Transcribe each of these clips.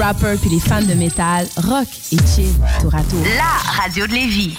rappers puis les fans de métal, rock et chill tour à tour. La radio de Lévis.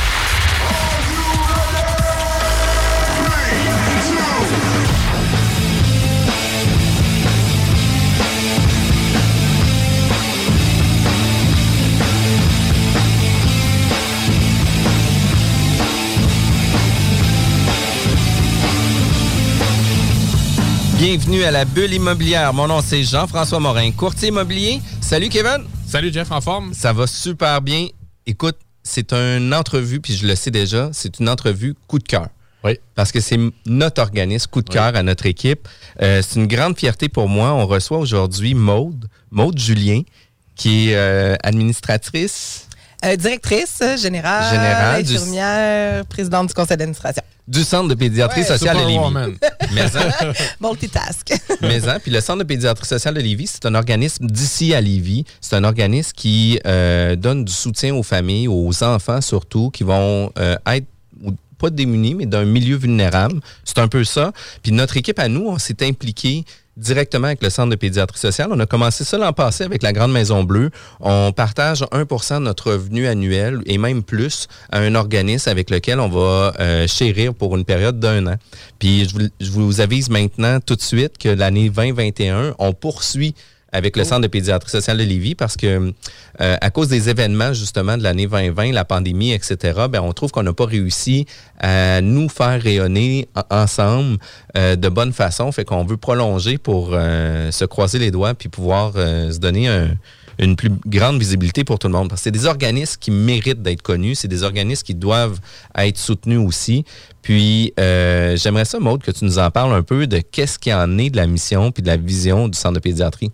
Bienvenue à la bulle immobilière. Mon nom c'est Jean-François Morin, courtier immobilier. Salut Kevin. Salut Jeff, en forme? Ça va super bien. Écoute, c'est une entrevue, puis je le sais déjà, c'est une entrevue coup de cœur. Oui. Parce que c'est notre organisme, coup de cœur à notre équipe. Euh, c'est une grande fierté pour moi. On reçoit aujourd'hui Maude, Maude Julien, qui est euh, administratrice Euh, directrice générale, Générale du- infirmière, présidente du conseil d'administration. du Centre de pédiatrie Ouais. sociale de Lévis. Superwoman. Mais, hein, Multitask. Mais hein, puis le Centre de pédiatrie sociale de Lévis, c'est un organisme d'ici à Lévis. C'est un organisme qui euh, donne du soutien aux familles, aux enfants surtout, qui vont euh, être pas démunis, mais d'un milieu vulnérable. C'est un peu ça. Puis notre équipe à nous, on s'est impliqué directement avec le Centre de pédiatrie sociale. On a commencé ça l'an passé avec la Grande Maison Bleue. On partage 1% de notre revenu annuel et même plus à un organisme avec lequel on va euh, chérir pour une période d'un an. Puis je vous, je vous avise maintenant tout de suite que l'année 2021, on poursuit avec le Centre de pédiatrie sociale de Lévis parce que euh, à cause des événements justement de l'année 2020, la pandémie, etc., ben, on trouve qu'on n'a pas réussi à nous faire rayonner en- ensemble euh, de bonne façon. Fait qu'on veut prolonger pour euh, se croiser les doigts puis pouvoir euh, se donner un- une plus grande visibilité pour tout le monde. Parce que c'est des organismes qui méritent d'être connus, c'est des organismes qui doivent être soutenus aussi. Puis, euh, j'aimerais ça, Maude, que tu nous en parles un peu de qu'est-ce qui en est de la mission puis de la vision du Centre de pédiatrie.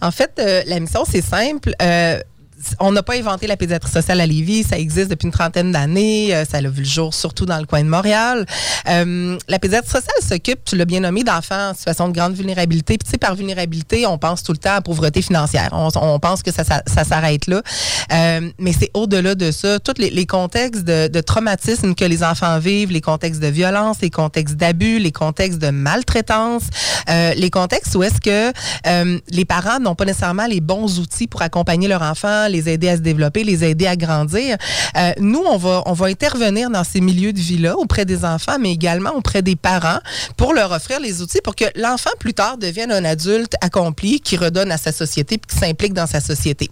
En fait, euh, la mission, c'est simple. Euh, on n'a pas inventé la pédiatrie sociale à Lévis. Ça existe depuis une trentaine d'années. Euh, ça a vu le jour surtout dans le coin de Montréal. Euh, la pédiatrie sociale s'occupe, tu l'as bien nommé, d'enfants en situation de grande vulnérabilité. Puis, tu sais, par vulnérabilité, on pense tout le temps à pauvreté financière. On, pense que ça, s'arrête là. Euh, mais c'est au-delà de ça. Tous les, les contextes de, de traumatisme que les enfants vivent, les contextes de violence, les contextes d'abus, les contextes de maltraitance, euh, les contextes où est-ce que les parents n'ont pas nécessairement les bons outils pour accompagner leur enfant, les aider à se développer, les aider à grandir. Euh, nous, on va, on va intervenir dans ces milieux de vie-là auprès des enfants, mais également auprès des parents pour leur offrir les outils pour que l'enfant plus tard devienne un adulte accompli qui redonne à sa société puis qui s'implique dans sa société.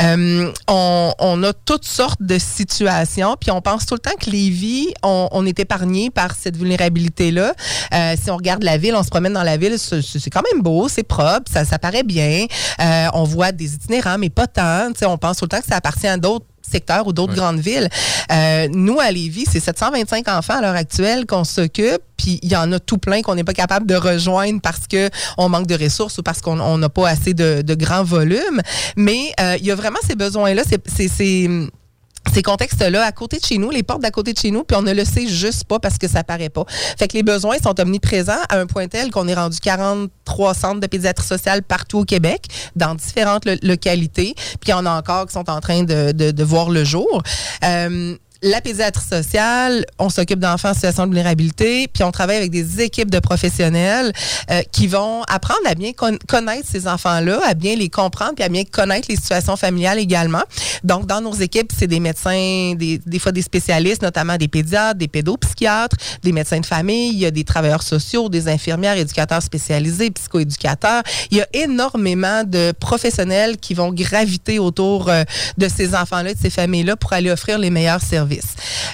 Euh, on, on a toutes sortes de situations, puis on pense tout le temps que les vies, on, on est épargné par cette vulnérabilité-là. Euh, si on regarde la ville, on se promène dans la ville, c'est quand même beau, c'est propre, ça, ça paraît bien. Euh, on voit des itinérants, mais pas tant. On pense tout le temps que ça appartient à d'autres secteurs ou d'autres grandes villes. Euh, nous, à Lévis, c'est 725 enfants à l'heure actuelle qu'on s'occupe, puis il y en a tout plein qu'on n'est pas capable de rejoindre parce que on manque de ressources ou parce qu'on on n'a pas assez de, de grands volumes. Mais euh, il y a vraiment ces besoins-là. C'est ces contextes-là à côté de chez nous, les portes d'à côté de chez nous, puis on ne le sait juste pas parce que ça paraît pas. Fait que les besoins sont omniprésents à un point tel qu'on est rendu 43 centres de pédiatrie sociale partout au Québec, dans différentes lo- localités, puis il y en a encore qui sont en train de voir le jour. Euh, la pédiatrie sociale, on s'occupe d'enfants en situation de vulnérabilité, puis on travaille avec des équipes de professionnels euh, qui vont apprendre à bien con- connaître ces enfants-là, à bien les comprendre, puis à bien connaître les situations familiales également. Donc, dans nos équipes, c'est des médecins, des, des fois des spécialistes, notamment des pédiatres, des pédopsychiatres, des médecins de famille, il y a des travailleurs sociaux, des infirmières, éducateurs spécialisés, psychoéducateurs. Il y a énormément de professionnels qui vont graviter autour euh, de ces enfants-là, de ces familles-là, pour aller offrir les meilleurs services.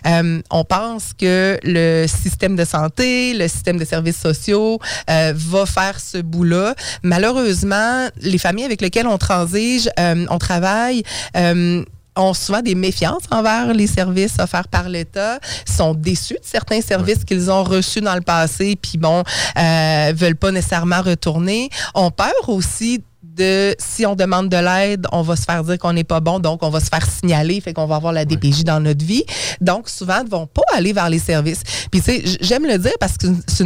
Euh, on pense que le système de santé, le système de services sociaux euh, va faire ce bout-là. Malheureusement, les familles avec lesquelles on transige, euh, on travaille, ont souvent des méfiances envers les services offerts par l'État, sont déçus de certains services qu'ils ont reçus dans le passé, puis bon, euh, veulent pas nécessairement retourner. ont peur aussi de si on demande de l'aide, on va se faire dire qu'on n'est pas bon, donc on va se faire signaler, fait qu'on va avoir la DPJ dans notre vie. Donc, souvent, ils ne vont pas aller vers les services. Puis, tu sais, j'aime le dire parce que c'est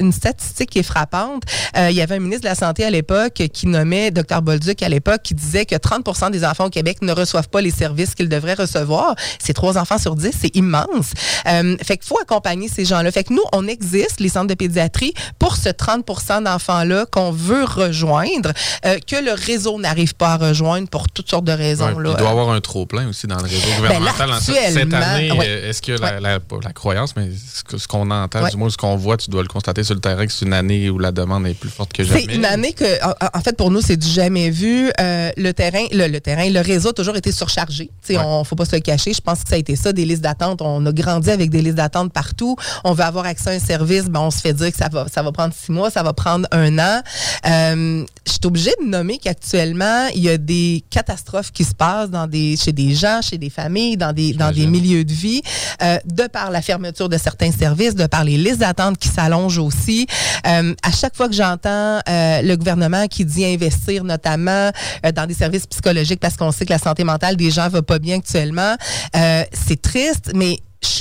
une, statistique qui est frappante. Euh, il y avait un ministre de la Santé à l'époque qui nommait Dr. Bolduc à l'époque qui disait que 30% des enfants au Québec ne reçoivent pas les services qu'ils devraient recevoir. C'est trois enfants sur dix, c'est immense. Euh, fait qu'il faut accompagner ces gens-là. Fait que nous, on existe, les centres de pédiatrie, pour ce 30% d'enfants-là qu'on veut rejoindre. Euh, que le réseau n'arrive pas à rejoindre pour toutes sortes de raisons. il doit y avoir un trop-plein aussi dans le réseau ben, gouvernemental. cette année, euh, est-ce que la, croyance, mais ce qu'on entend, du moins ce qu'on voit, tu dois le constater sur le terrain, que c'est une année où la demande est plus forte que jamais? C'est une année que, en, fait, pour nous, c'est du jamais vu. Euh, le terrain, le, terrain, le réseau a toujours été surchargé. Il ne faut pas se le cacher. Je pense que ça a été ça, des listes d'attente. On a grandi avec des listes d'attente partout. On veut avoir accès à un service, ben, on se fait dire que ça va, ça va prendre six mois, ça va prendre un an. Euh, je suis obligée de nommer qu'actuellement, il y a des catastrophes qui se passent dans des, chez des gens, chez des familles, dans des, dans des milieux de vie, euh, de par la fermeture de certains services, de par les listes d'attente qui s'allongent aussi. Euh, à chaque fois que j'entends euh, le gouvernement qui dit investir notamment dans des services psychologiques parce qu'on sait que la santé mentale des gens va pas bien actuellement, c'est triste, mais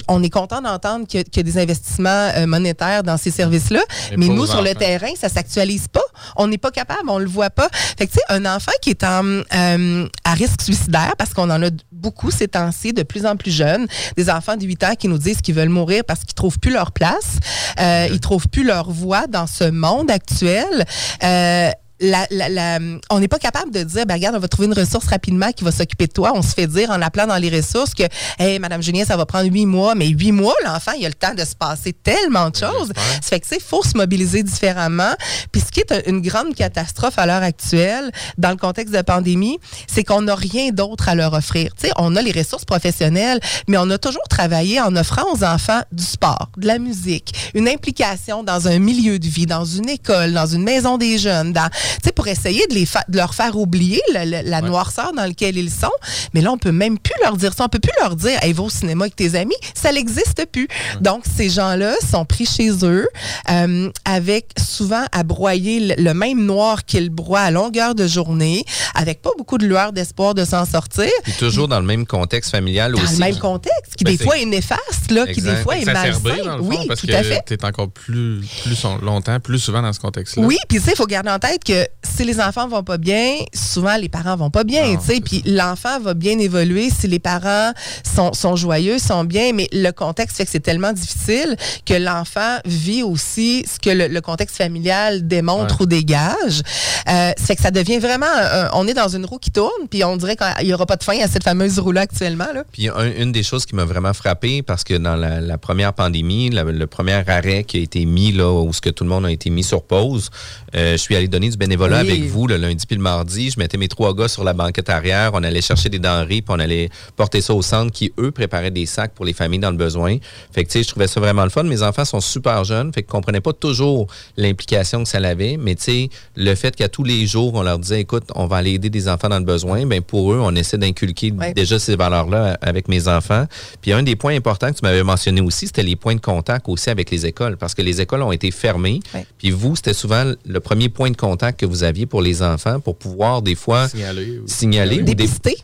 on est content d'entendre qu'il y, a des investissements euh, monétaires dans ces services-là, mais, nous, sur le terrain, ça s'actualise pas. On n'est pas capable, on le voit pas. Fait que, tu sais, un enfant qui est en, euh, à risque suicidaire, parce qu'on en a beaucoup ces temps-ci, de plus en plus jeunes, des enfants de 8 ans qui nous disent qu'ils veulent mourir parce qu'ils trouvent plus leur place, euh, ils trouvent plus leur voie dans ce monde actuel. Euh, la, la, on n'est pas capable de dire, ben, regarde, on va trouver une ressource rapidement qui va s'occuper de toi. On se fait dire en appelant dans les ressources que, hey, Madame Julien, ça va prendre huit mois, mais huit mois, l'enfant, il a le temps de se passer tellement de choses. Ça fait que, il faut se mobiliser différemment. Puis ce qui est une grande catastrophe à l'heure actuelle, dans le contexte de pandémie, c'est qu'on n'a rien d'autre à leur offrir. Tu sais, on a les ressources professionnelles, mais on a toujours travaillé en offrant aux enfants du sport, de la musique, une implication dans un milieu de vie, dans une école, dans une maison des jeunes, dans sais, pour essayer de, les de leur faire oublier la, noirceur dans laquelle ils sont. Mais là, on peut même plus leur dire ça. On peut plus leur dire, hey, va au cinéma avec tes amis. Ça n'existe plus. Donc, ces gens-là sont pris chez eux euh, avec souvent à broyer le, même noir qu'ils broient à longueur de journée, avec pas beaucoup de lueur d'espoir de s'en sortir. Et toujours dans le même contexte familial aussi. Dans le même contexte, qui ben, des fois est néfaste, là, qui des fois est malsain. oui, parce tout que à fait. Tu es encore plus, plus longtemps, plus souvent dans ce contexte-là. Oui, puis tu sais, il faut garder en tête que si les enfants vont pas bien, souvent les parents vont pas bien, tu sais, puis l'enfant va bien évoluer si les parents sont, sont joyeux, sont bien, mais le contexte fait que c'est tellement difficile que l'enfant vit aussi ce que le, contexte familial démontre ou dégage. Euh, fait que ça devient vraiment, on est dans une roue qui tourne, puis on dirait qu'il y aura pas de fin à cette fameuse roue-là actuellement. Là. Puis une des choses qui m'a vraiment frappé, parce que dans la, première pandémie, le premier arrêt qui a été mis là, où ce que tout le monde a été mis sur pause, euh, je suis allé donner du bénévolat avec vous le lundi puis le mardi. Je mettais mes trois gars sur la banquette arrière. On allait chercher des denrées puis on allait porter ça au centre qui, eux, préparaient des sacs pour les familles dans le besoin. Fait que, tu sais, je trouvais ça vraiment le fun. Mes enfants sont super jeunes. Fait qu'ils comprenaient pas toujours l'implication que ça avait. Mais, tu sais, le fait qu'à tous les jours, on leur disait, écoute, on va aller aider des enfants dans le besoin, ben pour eux, on essaie d'inculquer déjà ces valeurs-là avec mes enfants. Puis un des points importants que tu m'avais mentionné aussi, c'était les points de contact aussi avec les écoles. Parce que les écoles ont été fermées. Puis vous, c'était souvent le premier point de contact que vous aviez pour les enfants pour pouvoir des fois signaler, signaler dépister.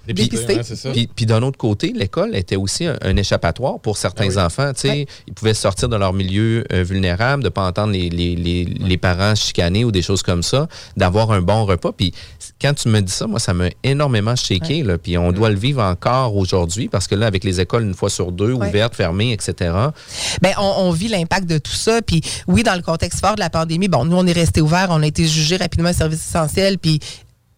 Puis, d'un autre côté, l'école était aussi un, échappatoire pour certains ben enfants. Ils pouvaient sortir de leur milieu euh, vulnérable, de ne pas entendre les, les, les, parents chicaner ou des choses comme ça, d'avoir un bon repas. Puis quand tu me dis ça, moi, ça m'a énormément shaké. Là, puis on doit le vivre encore aujourd'hui parce que là, avec les écoles une fois sur deux, ouvertes, fermées, etc. Bien, on, vit l'impact de tout ça. Puis oui, dans le contexte fort de la pandémie, bon, nous, on est resté ouvert, on a été jugé rapidement un service essentiel, puis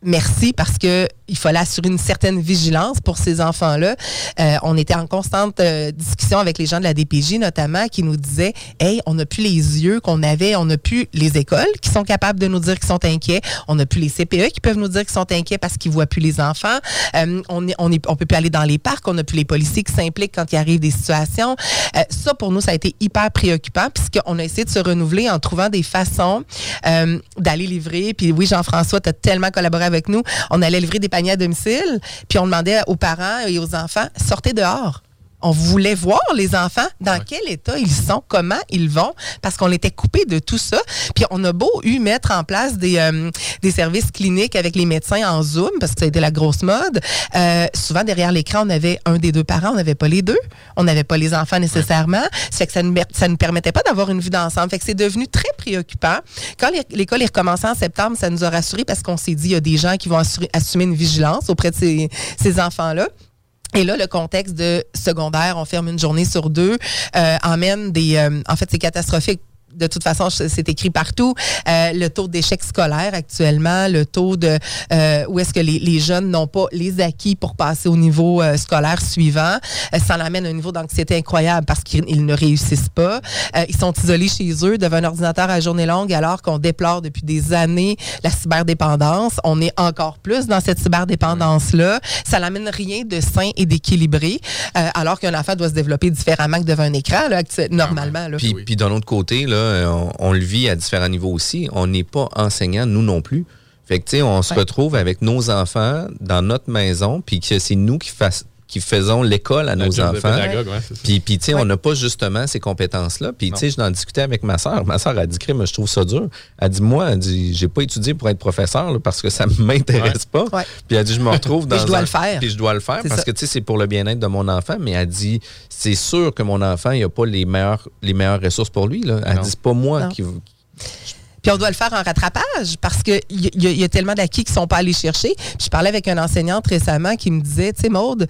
merci parce que il fallait assurer une certaine vigilance pour ces enfants-là. Euh, on était en constante euh, discussion avec les gens de la DPJ notamment qui nous disaient Hey, on n'a plus les yeux qu'on avait, on n'a plus les écoles qui sont capables de nous dire qu'ils sont inquiets, on n'a plus les CPE qui peuvent nous dire qu'ils sont inquiets parce qu'ils voient plus les enfants. Euh, on est, on est, on peut plus aller dans les parcs, on n'a plus les policiers qui s'impliquent quand il arrive des situations. ça pour nous ça a été hyper préoccupant puisqu'on a essayé de se renouveler en trouvant des façons d'aller livrer. Puis oui, Jean-François, tu as tellement collaboré avec nous. On allait livrer des panier à domicile, puis on demandait aux parents et aux enfants, sortez dehors on voulait voir les enfants, dans quel état ils sont, comment ils vont, parce qu'on était coupé de tout ça. Puis on a beau eu mettre en place des, euh, des services cliniques avec les médecins en Zoom, parce que ça a été la grosse mode. Euh, souvent, derrière l'écran, on avait un des deux parents, on n'avait pas les deux. On n'avait pas les enfants nécessairement. C'est que ça ne ça nous permettait pas d'avoir une vue d'ensemble. Fait que c'est devenu très préoccupant. Quand l'école est recommencée en septembre, ça nous a rassurés parce qu'on s'est dit, il y a des gens qui vont assumer une vigilance auprès de ces, ces enfants-là. Et là, le contexte de secondaire, on ferme une journée sur deux, euh, emmène des... Euh, en fait, c'est catastrophique de toute façon, c'est écrit partout. Euh, le taux d'échec scolaire actuellement, le taux de euh, où est-ce que les, les jeunes n'ont pas les acquis pour passer au niveau euh, scolaire suivant, euh, ça l'amène à un niveau d'anxiété incroyable parce qu'ils ne réussissent pas. Euh, ils sont isolés chez eux devant un ordinateur à journée longue alors qu'on déplore depuis des années la cyberdépendance. On est encore plus dans cette cyberdépendance-là. Ça n'amène rien de sain et d'équilibré alors qu'un enfant doit se développer différemment que devant un écran, là, normalement. Là. Puis, puis d'un autre côté, là, on, le vit à différents niveaux aussi. On n'est pas enseignant, nous non plus. Fait que, tu sais, on se retrouve avec nos enfants dans notre maison, puis que c'est nous qui qui faisons l'école à nos enfants. puis, puis tu sais, on n'a pas justement ces compétences-là. Puis, tu sais, je n'en discutais avec ma soeur. Ma soeur a dit, moi, je trouve ça dur. Elle dit, moi, elle dit, j'ai pas étudié pour être professeur parce que ça m'intéresse pas. Puis, elle dit, je me retrouve dans. je dois le faire. Puis, je dois le faire parce que, tu sais, c'est pour le bien-être de mon enfant. Mais elle dit, c'est sûr que mon enfant, il n'a pas les meilleures, les meilleures ressources pour lui. Là. Elle dit, c'est pas moi qui. Puis on doit le faire en rattrapage parce qu'il y, y, a tellement d'acquis qui ne sont pas allés chercher. Puis je parlais avec une enseignante récemment qui me disait, tu sais, Maude,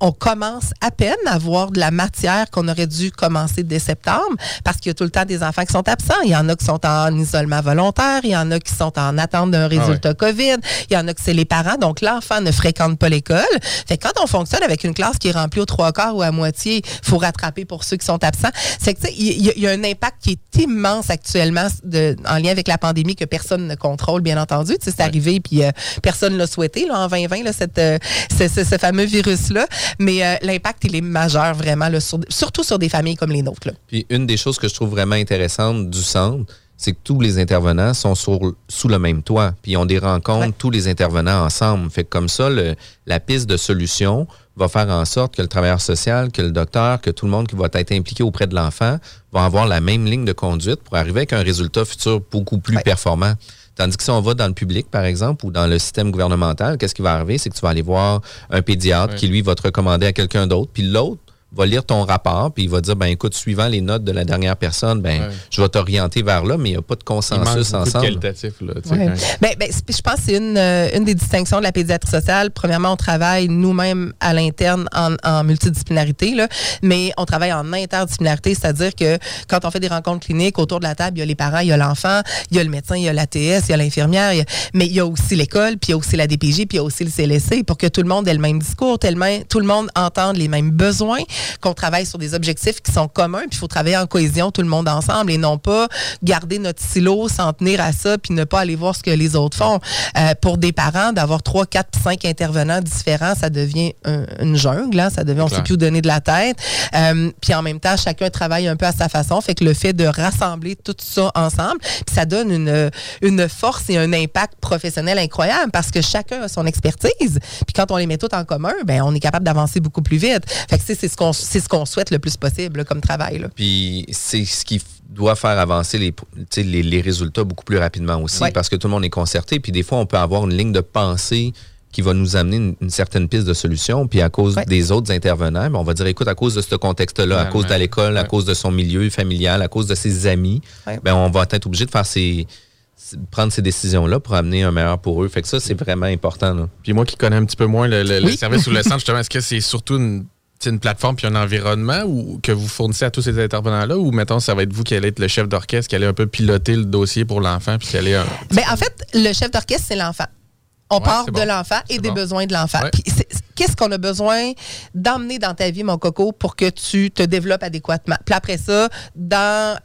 on commence à peine à voir de la matière qu'on aurait dû commencer dès septembre parce qu'il y a tout le temps des enfants qui sont absents. Il y en a qui sont en isolement volontaire, il y en a qui sont en attente d'un résultat ah COVID, il y en a qui c'est les parents. Donc, l'enfant ne fréquente pas l'école. Fait que quand on fonctionne avec une classe qui est remplie aux trois quarts ou à moitié, il faut rattraper pour ceux qui sont absents. C'est que, il y, a un impact qui est immense actuellement de, en lien avec la pandémie que personne ne contrôle, bien entendu. Tu sais, c'est arrivé puis euh, personne ne l'a souhaité là, en 2020, là, cette, euh, ce fameux virus-là. Mais euh, l'impact, il est majeur vraiment, surtout sur des familles comme les nôtres. Puis une des choses que je trouve vraiment intéressante du centre, c'est que tous les intervenants sont sous le même toit. Puis on des rencontres, tous les intervenants ensemble. Fait que comme ça, la piste de solution va faire en sorte que le travailleur social, que le docteur, que tout le monde qui va être impliqué auprès de l'enfant va avoir la même ligne de conduite pour arriver avec un résultat futur beaucoup plus performant. Tandis que si on va dans le public, par exemple, ou dans le système gouvernemental, qu'est-ce qui va arriver? C'est que tu vas aller voir un pédiatre qui, lui, va te recommander à quelqu'un d'autre, puis l'autre va lire ton rapport, puis il va dire, ben écoute, suivant les notes de la dernière personne, ben je vais t'orienter vers là, mais il n'y a pas de consensus ensemble. qualitatif, là. Ben, ben, je pense que c'est une, euh, une, des distinctions de la pédiatrie sociale. Premièrement, on travaille nous-mêmes à l'interne en, multidisciplinarité, là, mais on travaille en interdisciplinarité, c'est-à-dire que quand on fait des rencontres cliniques, autour de la table, il y a les parents, il y a l'enfant, il y a le médecin, il y a l'ATS, il y a l'infirmière, mais il y a aussi l'école, puis il y a aussi la DPJ, puis il y a aussi le CLSC, pour que tout le monde ait le même discours, tellement tout le monde entende les mêmes besoins qu'on travaille sur des objectifs qui sont communs, puis il faut travailler en cohésion tout le monde ensemble et non pas garder notre silo, s'en tenir à ça, puis ne pas aller voir ce que les autres font. Euh, pour des parents, d'avoir trois, quatre, cinq intervenants différents, ça devient une jungle, hein, ça devient, on ne sait plus où donner de la tête. Euh, puis en même temps, chacun travaille un peu à sa façon, fait que le fait de rassembler tout ça ensemble, puis ça donne une, une force et un impact professionnel incroyable parce que chacun a son expertise. Puis quand on les met toutes en commun, ben on est capable d'avancer beaucoup plus vite. Fait que c'est ce qu'on c'est ce qu'on souhaite le plus possible comme travail. Puis c'est ce qui doit faire avancer les, les, résultats beaucoup plus rapidement aussi parce que tout le monde est concerté. Puis des fois, on peut avoir une ligne de pensée qui va nous amener une, certaine piste de solution. Puis à cause des autres intervenants, ben, on va dire, écoute, à cause de ce contexte-là, à cause de l'école, à cause de son milieu familial, à cause de ses amis, ben, on va être obligé de faire ces prendre ces décisions-là pour amener un meilleur pour eux. Fait que ça, c'est vraiment important. Puis moi qui connais un petit peu moins le, service ou le centre, justement, est-ce que c'est surtout une une plateforme puis un environnement ou, que vous fournissez à tous ces intervenants-là ou mettons ça va être vous qui allez être le chef d'orchestre qui allez un peu piloter le dossier pour l'enfant puis qui allez un... Ben, en fait le chef d'orchestre c'est l'enfant on part de l'enfant et des besoins de l'enfant. Qu'est-ce qu'on a besoin d'emmener dans ta vie, mon coco, pour que tu te développes adéquatement? Puis après ça, dans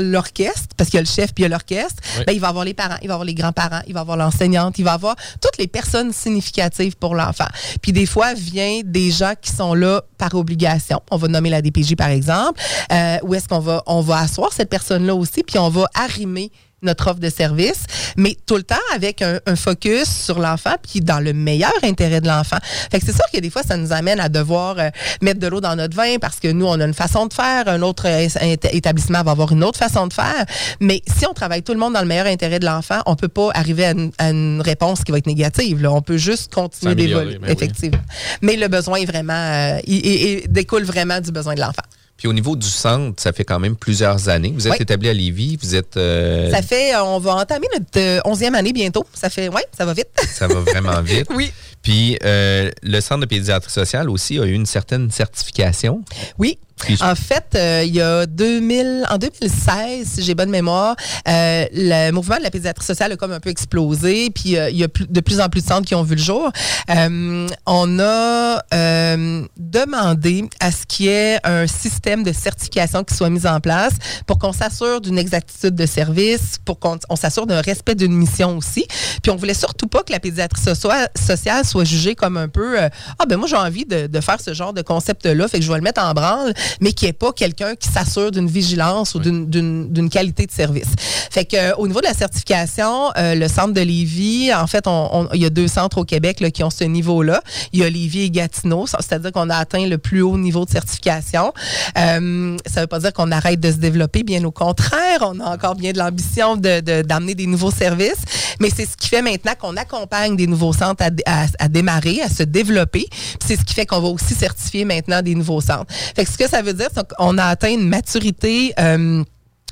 l'orchestre, parce qu'il y a le chef puis il y a l'orchestre, ben, il va avoir les parents, il va avoir les grands-parents, il va avoir l'enseignante, il va avoir toutes les personnes significatives pour l'enfant. Puis des fois, vient des gens qui sont là par obligation. On va nommer la DPJ, par exemple. Euh, où est-ce qu'on va, on va asseoir cette personne-là aussi, puis on va arrimer notre offre de service, mais tout le temps avec un, focus sur l'enfant, puis dans le meilleur intérêt de l'enfant. Fait que c'est sûr que des fois, ça nous amène à devoir euh, mettre de l'eau dans notre vin parce que nous, on a une façon de faire, un autre établissement va avoir une autre façon de faire. Mais si on travaille tout le monde dans le meilleur intérêt de l'enfant, on peut pas arriver à une, réponse qui va être négative. Là. On peut juste continuer d'évoluer, ben effectivement. Mais le besoin est vraiment, euh, il découle vraiment du besoin de l'enfant. Puis au niveau du centre, ça fait quand même plusieurs années. Vous êtes établi à Lévis, vous êtes... Euh, ça fait, euh, on va entamer notre 11e année bientôt. Ça fait, oui, ça va vite. ça va vraiment vite. oui. Puis euh, le centre de pédiatrie sociale aussi a eu une certaine certification. Oui, en fait, euh, il y a 2000, en 2016, si j'ai bonne mémoire, euh, le mouvement de la pédiatrie sociale a comme un peu explosé, puis euh, il y a de plus en plus de centres qui ont vu le jour. on a demandé à ce qu'il y ait un système de certification qui soit mis en place pour qu'on s'assure d'une exactitude de service, pour qu'on s'assure d'un respect d'une mission aussi. Puis on voulait surtout pas que la pédiatrie sociale soit jugée comme un peu ah ben moi j'ai envie de, de faire ce genre de concept là, fait que je vais le mettre en branle mais qu'il n'y ait pas quelqu'un qui s'assure d'une vigilance ou d'une qualité de service. Fait que euh, au niveau de la certification, euh, le centre de Lévis, en fait, il y a deux centres au Québec qui ont ce niveau-là. Il y a Lévis et Gatineau, c'est-à-dire qu'on a atteint le plus haut niveau de certification. Euh, ça ne veut pas dire qu'on arrête de se développer, bien au contraire, on a encore bien de l'ambition d'amener des nouveaux services, mais c'est ce qui fait maintenant qu'on accompagne des nouveaux centres à, démarrer, à se développer. C'est ce qui fait qu'on va aussi certifier maintenant des nouveaux centres. Fait que ce que ça veut dire, c'est qu'on a atteint une maturité. Euh,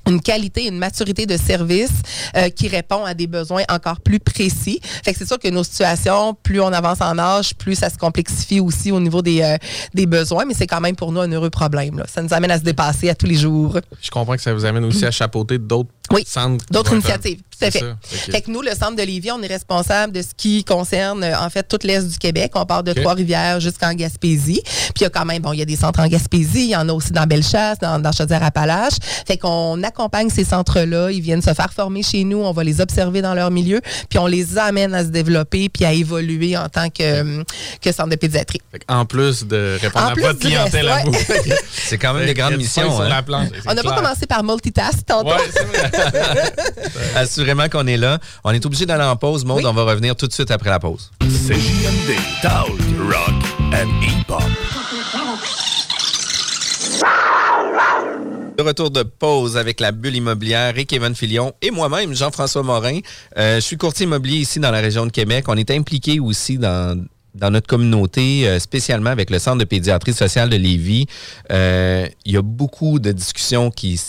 une qualité, une maturité de service euh, qui répond à des besoins encore plus précis. Fait que c'est sûr que nos situations, plus on avance en âge, plus ça se complexifie aussi au niveau des, euh, des besoins, mais c'est quand même pour nous un heureux problème. Là. Ça nous amène à se dépasser à tous les jours. Je comprends que ça vous amène aussi à chapeauter d'autres oui, d'autres initiatives. Tout à fait. Fait que nous, le centre de Lévis, on est responsable de ce qui concerne, en fait, toute l'Est du Québec. On part de Trois-Rivières jusqu'en Gaspésie. Puis il y a quand même, bon, il y a des centres en Gaspésie, il y en a aussi dans Bellechasse, dans, dans Chaudière-Appalaches. Fait qu'on accompagne ces centres-là. Ils viennent se faire former chez nous. On va les observer dans leur milieu. Puis on les amène à se développer puis à évoluer en tant que, que centre de pédiatrie. en plus de répondre à votre clientèle à vous. c'est quand même des grandes missions. Hein. on n'a pas commencé par multitask tantôt. Ouais. Assurément qu'on est là. On est obligé d'aller en pause, Maud. On va revenir tout de suite après la pause. C'est JMD, Talk, Rock and Hip-Hop. De retour de pause avec la bulle immobilière et Kevin Filion et moi-même, Jean-François Morin. Euh, je suis courtier immobilier ici dans la région de Québec. On est impliqué aussi dans, dans notre communauté, euh, spécialement avec le Centre de pédiatrie sociale de Lévis. Euh, il y a beaucoup de discussions qui,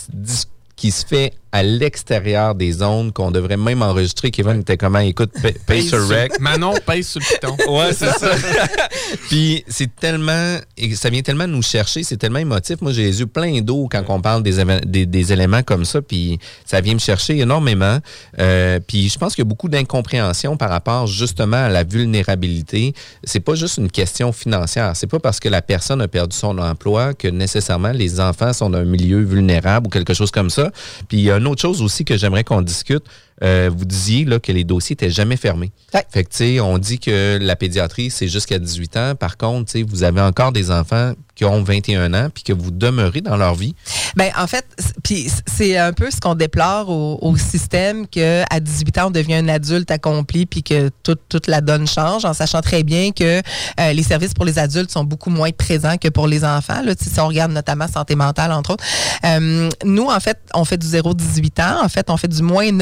qui se fait à l'extérieur des zones qu'on devrait même enregistrer. Kevin était comment? Écoute, paye sur rec. Manon, paye sur le piton. ouais, c'est ça. Puis c'est tellement, ça vient tellement nous chercher, c'est tellement émotif. Moi, j'ai les yeux pleins d'eau quand on parle des, des, éléments comme ça, puis ça vient me chercher énormément. Euh, puis je pense qu'il y a beaucoup d'incompréhension par rapport justement à la vulnérabilité. C'est pas juste une question financière. C'est pas parce que la personne a perdu son emploi que nécessairement les enfants sont dans un milieu vulnérable ou quelque chose comme ça. Puis il y a une autre chose aussi que j'aimerais qu'on discute. Euh, vous disiez là, que les dossiers n'étaient jamais fermés. Fait que, on dit que la pédiatrie, c'est jusqu'à 18 ans. Par contre, vous avez encore des enfants qui ont 21 ans puis que vous demeurez dans leur vie. Bien, en fait, puis c'est un peu ce qu'on déplore au, système qu'à 18 ans, on devient un adulte accompli puis que toute, la donne change en sachant très bien que euh, les services pour les adultes sont beaucoup moins présents que pour les enfants. Là, si on regarde notamment santé mentale, entre autres. Euh, nous, en fait, on fait du 0-18 ans. En fait, on fait du moins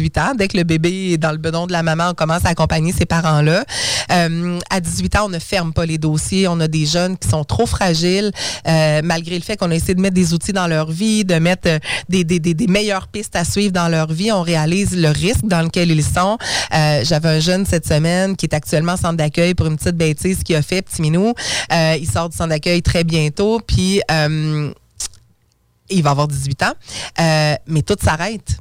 9-18 ans. Dès que le bébé est dans le bedon de la maman, on commence à accompagner ces parents-là. Euh, à 18 ans, on ne ferme pas les dossiers. On a des jeunes qui sont trop fragiles, euh, malgré le fait qu'on a essayé de mettre des outils dans leur vie, de mettre euh, des, meilleures pistes à suivre dans leur vie. On réalise le risque dans lequel ils sont. J'avais un jeune cette semaine qui est actuellement centre d'accueil pour une petite bêtise qu'il a fait, petit minou. il sort du centre d'accueil très bientôt, puis il va avoir 18 ans, mais tout s'arrête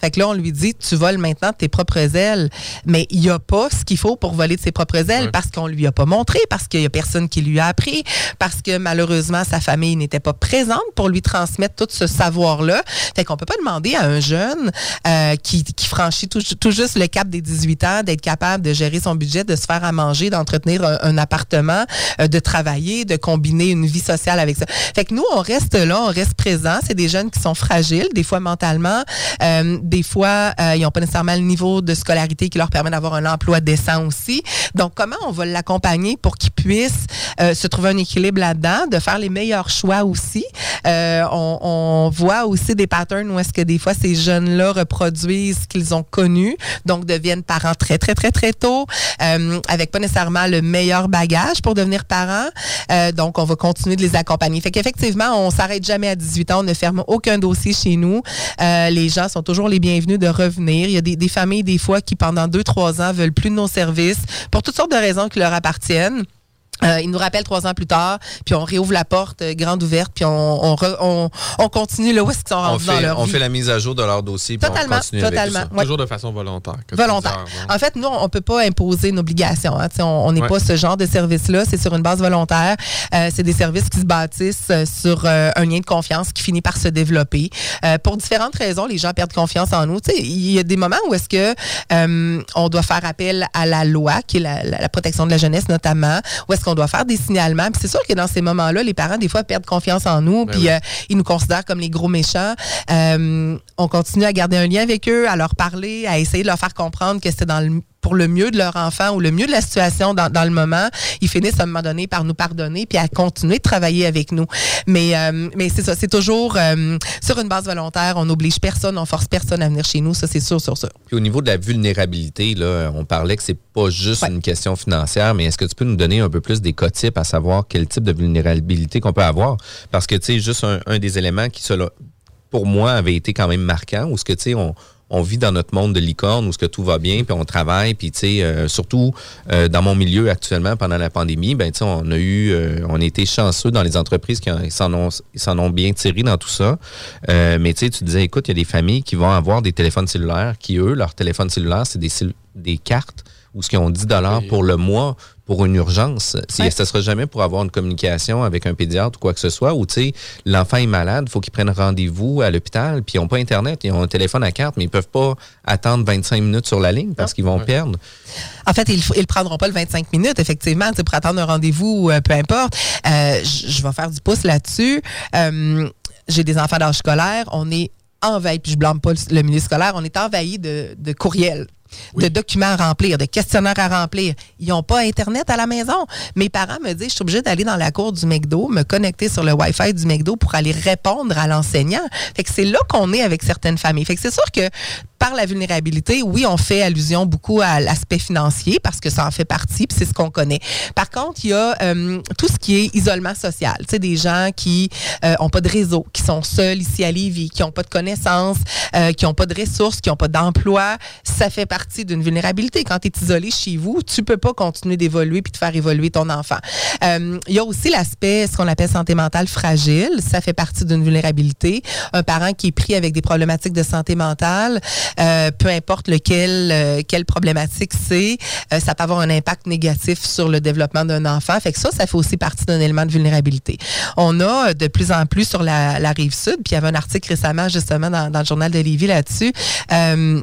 fait que là, on lui dit, tu voles maintenant tes propres ailes. Mais il n'y a pas ce qu'il faut pour voler de ses propres ailes parce qu'on lui a pas montré, parce qu'il y a personne qui lui a appris, parce que malheureusement, sa famille n'était pas présente pour lui transmettre tout ce savoir-là. Fait qu'on peut pas demander à un jeune euh, qui, qui, franchit tout, tout, juste le cap des 18 ans d'être capable de gérer son budget, de se faire à manger, d'entretenir un, appartement, euh, de travailler, de combiner une vie sociale avec ça. Fait que nous, on reste là, on reste présent. C'est des jeunes qui sont fragiles, des fois mentalement. Euh, des fois, euh, ils n'ont pas nécessairement le niveau de scolarité qui leur permet d'avoir un emploi décent aussi. Donc, comment on va l'accompagner pour qu'ils puissent euh, se trouver un équilibre là-dedans, de faire les meilleurs choix aussi? Euh, on, on, voit aussi des patterns où est-ce que des fois ces jeunes-là reproduisent ce qu'ils ont connu, donc deviennent parents très, très, très, très tôt, euh, avec pas nécessairement le meilleur bagage pour devenir parents. Euh, donc, on va continuer de les accompagner. Fait qu'effectivement, on s'arrête jamais à 18 ans, on ne ferme aucun dossier chez nous. Euh, les gens sont toujours les bienvenus de revenir. Il y a des, des familles, des fois, qui pendant deux, trois ans veulent plus de nos services pour toutes sortes de raisons qui leur appartiennent. Euh, ils nous rappellent trois ans plus tard, puis on réouvre la porte euh, grande ouverte, puis on, on, re, on, on, continue là où est-ce qu'ils sont rendus fait, dans leur on vie. fait la mise à jour de leur dossier, puis totalement, on continue totalement. avec Ouais. Toujours de façon volontaire. que Volontaire. tu dis, En fait, nous, on peut pas imposer une obligation. Hein. Tu sais, On on n'est Ouais. pas ce genre de service-là. C'est sur une base volontaire. Euh, c'est des services qui se bâtissent euh, sur euh, un lien de confiance qui finit par se développer. Euh, pour différentes raisons, les gens perdent confiance en nous. Tu sais, Il y a des moments où est-ce que euh, on doit faire appel à la loi, qui est la, la- la protection de la jeunesse notamment, où est-ce qu'on doit faire des signalements. Puis c'est sûr que dans ces moments-là, les parents, des fois, perdent confiance en nous, Ben puis oui. euh, ils nous considèrent comme les gros méchants. Euh, on continue à garder un lien avec eux, à leur parler, à essayer de leur faire comprendre que c'est dans le pour le mieux de leur enfant ou le mieux de la situation dans, dans le moment, ils finissent à un moment donné par nous pardonner puis à continuer de travailler avec nous. Mais, euh, mais c'est ça, c'est toujours euh, sur une base volontaire. On n'oblige personne, on force personne à venir chez nous. Ça, c'est sûr, sur ça. Puis au niveau de la vulnérabilité, là, on parlait que c'est pas juste Ouais. une question financière, mais est-ce que tu peux nous donner un peu plus des cas types à savoir quel type de vulnérabilité qu'on peut avoir? Parce que, tu sais, juste un, un des éléments qui, selon- pour moi, avait été quand même marquant, où ce que, tu sais, on, on vit dans notre monde de licorne où ce que tout va bien, puis on travaille, puis tu sais, euh, surtout euh, dans mon milieu actuellement pendant la pandémie, ben tu sais, on a eu, euh, on a été chanceux dans les entreprises qui s'en ont, ils s'en ont bien tiré dans tout ça. Mais tu sais, tu disais, écoute, il y a des familles qui vont avoir des téléphones cellulaires, qui eux, leur téléphone cellulaire, c'est des, cartes où ce qu'ils ont 10 dollars pour le mois pour une urgence. Si, Ouais. Ça sera jamais pour avoir une communication avec un pédiatre ou quoi que ce soit, ou tu sais, l'enfant est malade, il faut qu'ils prennent rendez-vous à l'hôpital, puis ils n'ont pas Internet, ils ont un téléphone à carte, mais ils peuvent pas attendre 25 minutes sur la ligne parce qu'ils vont Ouais. perdre. En fait, ils ne prendront pas le 25 minutes, effectivement, pour attendre un rendez-vous, euh, peu importe. Euh, je vais faire du pouce là-dessus. Euh, J'ai des enfants d'âge scolaire. On est envahi, puis je blâme pas le, le milieu scolaire, on est envahi de, de courriels. De documents à remplir, de questionnaires à remplir. Ils n'ont pas Internet à la maison. Mes parents me disent, je suis obligée d'aller dans la cour du McDo, me connecter sur le Wi-Fi du McDo pour aller répondre à l'enseignant. Fait que c'est là qu'on est avec certaines familles. Fait que c'est sûr que par la vulnérabilité, oui, on fait allusion beaucoup à l'aspect financier parce que ça en fait partie, puis c'est ce qu'on connaît. Par contre, il y a euh, tout ce qui est isolement social. Tu sais, des gens qui n'ont pas de réseau, qui sont seuls ici à Lévis, qui n'ont pas de connaissances, euh, qui n'ont pas de ressources, qui n'ont pas d'emploi. Ça fait partie d'une vulnérabilité. Quand tu es isolé chez vous, tu peux pas continuer d'évoluer puis de faire évoluer ton enfant. Euh, il y a aussi l'aspect, ce qu'on appelle santé mentale fragile. Ça fait partie d'une vulnérabilité. Un parent qui est pris avec des problématiques de santé mentale, euh, peu importe lequel, euh, quelle problématique c'est, euh, ça peut avoir un impact négatif sur le développement d'un enfant. Fait que ça, ça fait aussi partie d'un élément de vulnérabilité. On a euh, de plus en plus sur la, rive sud, puis il y avait un article récemment justement dans, le journal de Lévis là-dessus. Euh,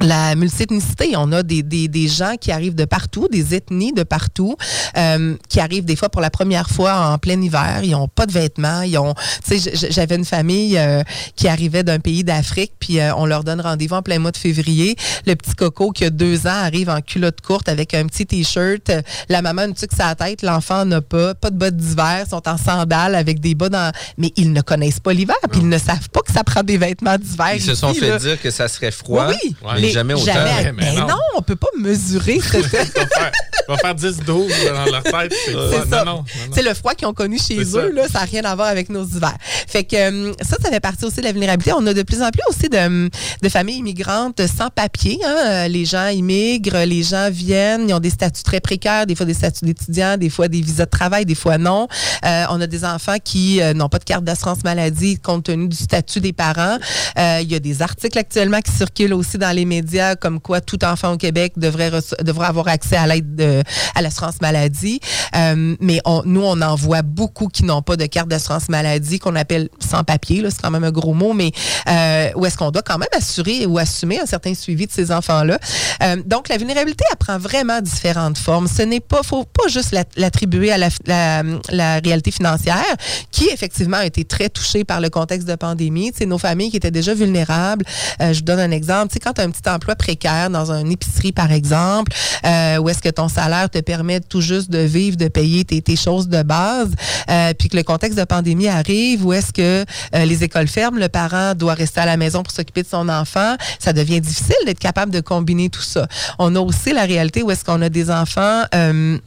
la multiethnicité, on a des, des, des gens qui arrivent de partout, des ethnies de partout, euh, qui arrivent des fois pour la première fois en plein hiver. Ils ont pas de vêtements. Ils ont, tu sais, j'avais une famille euh, qui arrivait d'un pays d'Afrique, puis euh, on leur donne rendez-vous en plein mois de février. Le petit coco qui a deux ans arrive en culotte courte avec un petit t-shirt. La maman a une tuque la tête, l'enfant n'a pas, pas de bottes d'hiver, sont en sandales avec des bas dans, mais ils ne connaissent pas l'hiver, puis ils ne savent pas que ça prend des vêtements d'hiver. Ils se sont fait là. dire que ça serait froid. Oui. Mais jamais autant. Jamais. Mais non. non. on peut pas mesurer. ce- va faire, va faire 10-12 dans leur tête. C'est ça. Non, le froid qu'ils ont connu chez eux, ça. là, ça n'a rien à voir avec nos hivers. Fait que euh, ça, ça fait partie aussi de la vulnérabilité. On a de plus en plus aussi de, de familles immigrantes sans papier. hein. Euh, Les gens immigrent, les gens viennent, ils ont des statuts très précaires, des fois des statuts d'étudiants, des fois des visas de travail, des fois non. Euh, on a des enfants qui euh, n'ont pas de carte d'assurance maladie compte tenu du statut des parents. Euh, Il y a des articles actuellement qui circulent aussi dans les médias comme quoi tout enfant au Québec devrait, devrait avoir accès à l'aide de à l'assurance maladie. Euh, mais nous, on en voit beaucoup qui n'ont pas de carte d'assurance maladie, qu'on appelle sans papier, c'est quand même un gros mot, mais euh, où est-ce qu'on doit quand même assurer ou assumer un certain suivi de ces enfants-là. Euh, donc, la vulnérabilité, elle prend vraiment différentes formes. Ce n'est pas, faut pas juste l'attribuer à la, réalité financière, qui effectivement a été très touchée par le contexte de pandémie. C'est nos familles qui étaient déjà vulnérables. Je vous donne un exemple. Tu sais, quand un petit emploi précaire dans une épicerie, par exemple, euh, où est-ce que ton salaire te permet tout juste de vivre, de payer tes, choses de base, euh, puis que le contexte de pandémie arrive, où est-ce que euh, les écoles ferment, le parent doit rester à la maison pour s'occuper de son enfant, ça devient difficile d'être capable de combiner tout ça. On a aussi la réalité où est-ce qu'on a des enfants euh,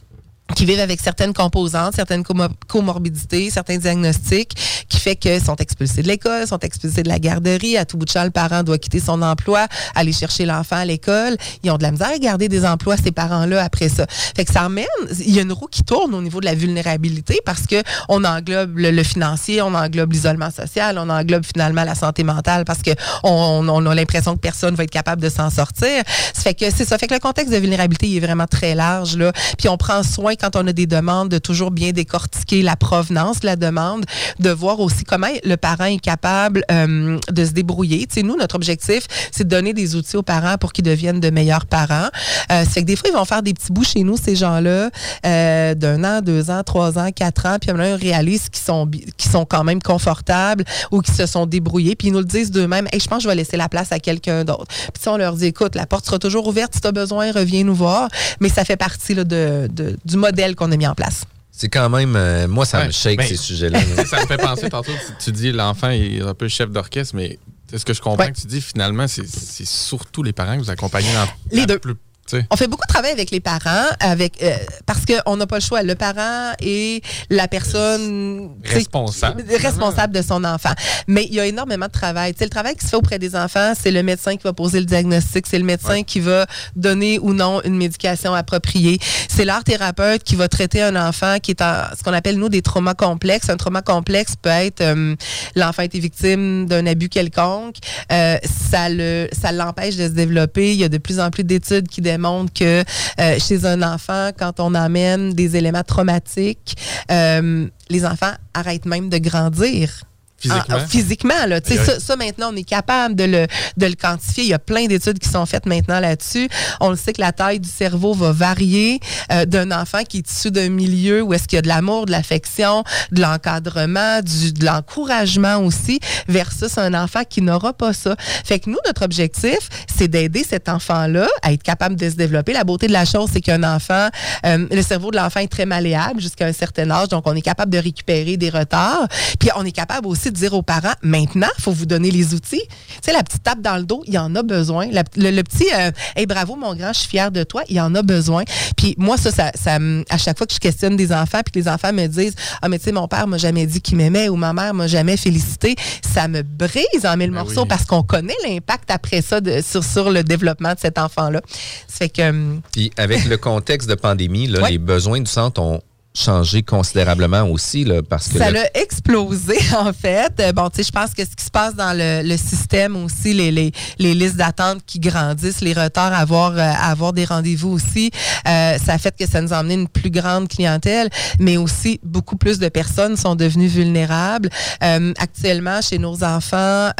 qui vivent avec certaines composantes, certaines comorbidités, certains diagnostics, qui fait qu'ils sont expulsés de l'école, sont expulsés de la garderie. À tout bout de champ, le parent doit quitter son emploi, aller chercher l'enfant à l'école. Ils ont de la misère à garder des emplois, ces parents-là, après ça. Fait que ça emmène, il y a une roue qui tourne au niveau de la vulnérabilité parce que on englobe le, financier, on englobe l'isolement social, on englobe finalement la santé mentale parce que on, a l'impression que personne va être capable de s'en sortir. Fait que c'est ça. Fait que le contexte de vulnérabilité il est vraiment très large, là. Puis on prend soin quand on a des demandes, de toujours bien décortiquer la provenance de la demande, de voir aussi comment le parent est capable euh, de se débrouiller. Tu sais, nous, notre objectif, c'est de donner des outils aux parents pour qu'ils deviennent de meilleurs parents. Euh, c'est que des fois, ils vont faire des petits bouts chez nous, ces gens-là, euh, d'un an, deux ans, trois ans, quatre ans, puis ils réalisent qu'ils sont, qui sont quand même confortables ou qu'ils se sont débrouillés, puis ils nous le disent d'eux-mêmes, hey, je pense que je vais laisser la place à quelqu'un d'autre. Puis on leur dit, écoute, la porte sera toujours ouverte si tu as besoin, reviens nous voir. Mais ça fait partie là, de, de, du modèle qu'on a mis en place. C'est quand même. Euh, moi, ça me shake ben, ces sujets-là. ça me fait penser tantôt, tu, dis l'enfant est un peu chef d'orchestre, mais ce que je comprends que tu dis, finalement, c'est surtout les parents que vous accompagnez dans les deux. On fait beaucoup de travail avec les parents, avec euh, parce qu'on n'a pas le choix. Le parent est la personne responsable, responsable de son enfant. Mais il y a énormément de travail. le travail qui se fait auprès des enfants, c'est le médecin qui va poser le diagnostic, c'est le médecin qui va donner ou non une médication appropriée. C'est l'art thérapeute qui va traiter un enfant qui est en ce qu'on appelle nous des traumas complexes. Un trauma complexe peut être euh, l'enfant a été victime d'un abus quelconque, euh, ça le ça l'empêche de se développer. Il y a de plus en plus d'études qui démontrent montre que euh, chez un enfant, quand on amène des éléments traumatiques, euh, les enfants arrêtent même de grandir. Physiquement. Ah, physiquement, là. Ça, ça, maintenant, on est capable de le, de le quantifier. Il y a plein d'études qui sont faites maintenant là-dessus. On le sait que la taille du cerveau va varier euh, d'un enfant qui est issu d'un milieu où est-ce qu'il y a de l'amour, de l'affection, de l'encadrement, du, de l'encouragement aussi, versus un enfant qui n'aura pas ça. Fait que nous, notre objectif, c'est d'aider cet enfant-là à être capable de se développer. La beauté de la chose, c'est qu'un enfant, euh, le cerveau de l'enfant est très malléable jusqu'à un certain âge, donc on est capable de récupérer des retards. Puis on est capable aussi dire aux parents, maintenant, il faut vous donner les outils. Tu sais, la petite tape dans le dos, il y en a besoin. le, petit, euh, bravo mon grand, je suis fier de toi, il y en a besoin. Puis moi, ça, ça, à chaque fois que je questionne des enfants, puis que les enfants me disent, ah, mais tu sais, mon père m'a jamais dit qu'il m'aimait ou ma mère m'a jamais félicité, ça me brise en mille ben morceaux parce qu'on connaît l'impact après ça sur, sur le développement de cet enfant-là. Ça fait que. Hum, puis avec le contexte de pandémie, là, les besoins du centre ont changé considérablement aussi là, parce que ça l'a explosé en fait. Euh, bon, tu sais, je pense que ce qui se passe dans le, le système aussi, les, les, les listes d'attente qui grandissent, les retards à avoir, euh, avoir des rendez-vous aussi, euh, ça fait que ça nous a amené une plus grande clientèle, mais aussi beaucoup plus de personnes sont devenues vulnérables. Euh, actuellement, chez nos enfants,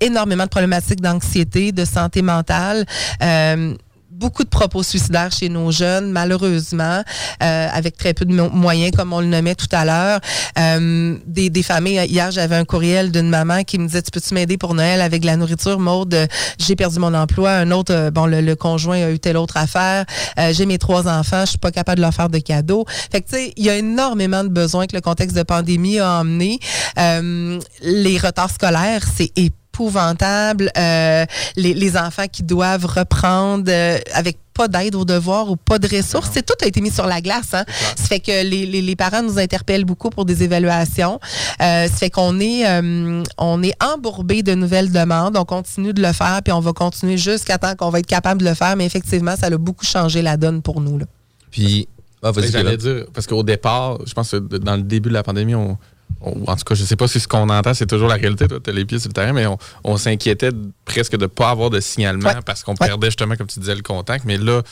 énormément de problématiques d'anxiété, de santé mentale. Euh, beaucoup de propos suicidaires chez nos jeunes, malheureusement, euh, avec très peu de moyens, comme on le nommait tout à l'heure. Euh, des, des familles, hier, j'avais un courriel d'une maman qui me disait, tu peux-tu m'aider pour Noël avec la nourriture? Maude, j'ai perdu mon emploi. Un autre, euh, bon, le, conjoint a eu telle autre affaire. j'ai mes trois enfants, je suis pas capable de leur faire de cadeaux. Fait que, tu sais, il y a énormément de besoins que le contexte de pandémie a emmené. les retards scolaires, c'est épouvantable. Euh, les, les, enfants qui doivent reprendre euh, avec pas d'aide aux devoirs ou pas de ressources. C'est tout a été mis sur la glace. Hein? Ça fait que les, les, les, parents nous interpellent beaucoup pour des évaluations. Euh, ça fait qu'on est, euh, on est embourbé de nouvelles demandes. On continue de le faire, puis on va continuer jusqu'à temps qu'on va être capable de le faire. Mais effectivement, ça a beaucoup changé la donne pour nous. Là. Puis, ah, j'allais dire, parce qu'au départ, je pense que dans le début de la pandémie, on en tout cas, je sais pas si ce qu'on entend, c'est toujours la réalité. Tu as les pieds sur le terrain, mais on, s'inquiétait presque de ne pas avoir de signalement parce qu'on perdait justement, comme tu disais, le contact. Mais là,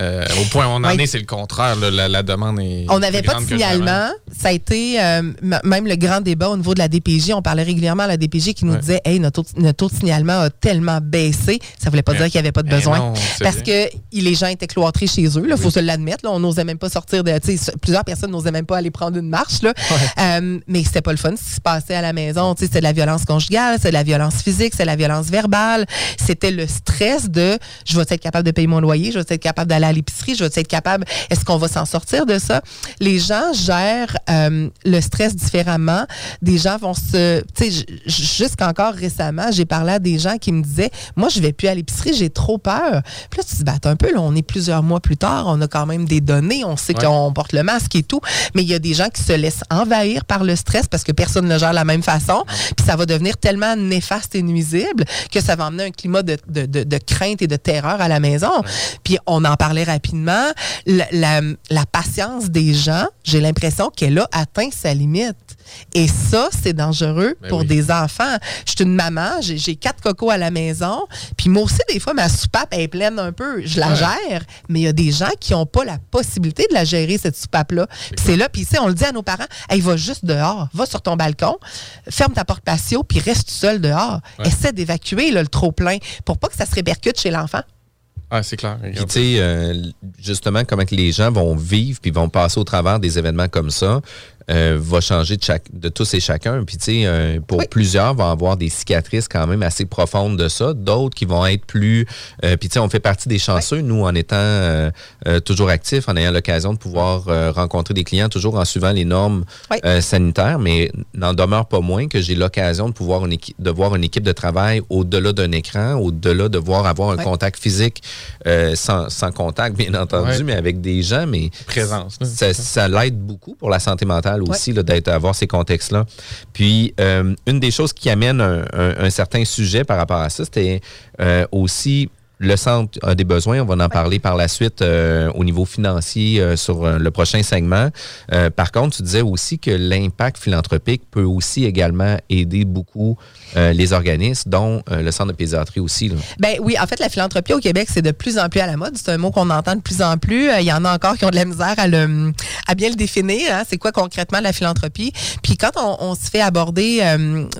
Euh, au point où on en Ouais. est, c'est le contraire. là. La, la demande est. On n'avait pas de signalement. Ça a été euh, même le grand débat au niveau de la DPJ. On parlait régulièrement à la DPJ qui nous Ouais. disait Hey, notre taux, notre taux de signalement a tellement baissé. Ça voulait pas dire qu'il n'y avait pas de mais besoin. non, parce bien. que les gens étaient cloîtrés chez eux. Il faut se l'admettre. On n'osait même pas sortir de. Plusieurs personnes n'osaient même pas aller prendre une marche. Là. Euh, mais c'était pas le fun ce qui se passait à la maison. C'était de la violence conjugale, c'est de la violence physique, c'est de la violence verbale. C'était le stress de je vais être capable de payer mon loyer, je vais être capable d'aller à l'épicerie, je vais être capable. Est-ce qu'on va s'en sortir de ça? Les gens gèrent euh, le stress différemment. Des gens vont se. Tu sais, jusqu'encore récemment, j'ai parlé à des gens qui me disaient Moi, je vais plus à l'épicerie, j'ai trop peur. Puis là, tu te dis, Ben, un peu, là, on est plusieurs mois plus tard, on a quand même des données, on sait Ouais. qu'on porte le masque et tout. Mais il y a des gens qui se laissent envahir par le stress parce que personne ne le gère de la même façon. Puis ça va devenir tellement néfaste et nuisible que ça va emmener un climat de, de- de- de crainte et de terreur à la maison. Puis on en rapidement. La, la- la patience des gens, j'ai l'impression qu'elle a atteint sa limite. Et ça, c'est dangereux Ben pour oui. des enfants. Je suis une maman, j'ai quatre cocos à la maison. Puis moi aussi, des fois, ma soupape est pleine un peu. Je la Ouais. gère. Mais il y a des gens qui n'ont pas la possibilité de la gérer, cette soupape-là. Puis c'est là, puis on le dit à nos parents, hey, va juste dehors, va sur ton balcon, ferme ta porte patio, puis reste seul dehors. Ouais. Essaie d'évacuer le trop-plein pour pas que ça se répercute chez l'enfant. Ah, c'est clair. Puis, tu sais, euh, justement, comment que les gens vont vivre puis vont passer au travers des événements comme ça, euh, va changer de, chaque, de tous et chacun. Puis, tu sais, euh, pour Oui. plusieurs, vont avoir des cicatrices quand même assez profondes de ça. D'autres qui vont être plus. euh, puis, tu sais, on fait partie des chanceux, nous, en étant euh, toujours actifs, en ayant l'occasion de pouvoir rencontrer des clients, toujours en suivant les normes Oui. sanitaires. Mais n'en demeure pas moins que j'ai l'occasion de pouvoir une de voir une équipe de travail au-delà d'un écran, au-delà de voir avoir un contact physique sans, sans contact, bien entendu, mais avec des gens, mais Présence. ça l'aide beaucoup pour la santé mentale aussi là, d'être avoir ces contextes-là. Puis euh, une des choses qui amène un, un- un certain sujet par rapport à ça, c'était euh, aussi le centre a des besoins. On va en parler par la suite euh, au niveau financier euh, sur euh, le prochain segment. Euh, par contre, tu disais aussi que l'impact philanthropique peut aussi également aider beaucoup les organismes, dont le centre de pédiatrie aussi. Là. Ben oui, en fait, la philanthropie au Québec, c'est de plus en plus à la mode. C'est un mot qu'on entend de plus en plus. Il y en a encore qui ont de la misère à, le, à bien le définir. hein. C'est quoi concrètement la philanthropie? Puis quand on, on se fait aborder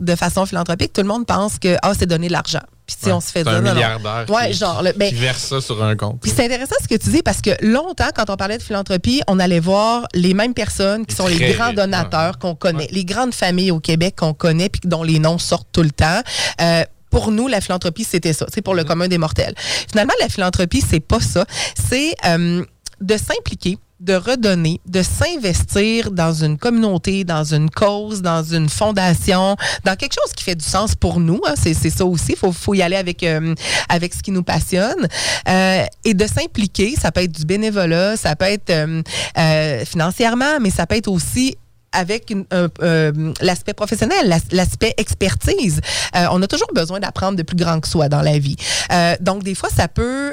de façon philanthropique, tout le monde pense que ah, c'est donner de l'argent. Puis Ouais. on se fait un dire, non. milliardaire Ouais, qui, genre, le- ben- qui verse ça sur un compte. Puis c'est intéressant ce que tu dis parce que longtemps, quand on parlait de philanthropie, on allait voir les mêmes personnes qui sont les grands vite, donateurs ouais. qu'on connaît, les grandes familles au Québec qu'on connaît puis dont les noms sortent tout le temps. Euh, pour nous, la philanthropie, c'était ça. C'est pour Mm-hmm. le commun des mortels. Finalement, la philanthropie, c'est pas ça. C'est euh, de s'impliquer de redonner, de s'investir dans une communauté, dans une cause, dans une fondation, dans quelque chose qui fait du sens pour nous. hein. C'est ça aussi. Il faut, faut y aller avec, euh, avec ce qui nous passionne. Euh, et de s'impliquer, ça peut être du bénévolat, ça peut être euh, euh, financièrement, mais ça peut être aussi avec euh, l'aspect professionnel, l'as- l'aspect expertise. Euh, on a toujours besoin d'apprendre de plus grand que soi dans la vie. Euh, donc, des fois, ça peut...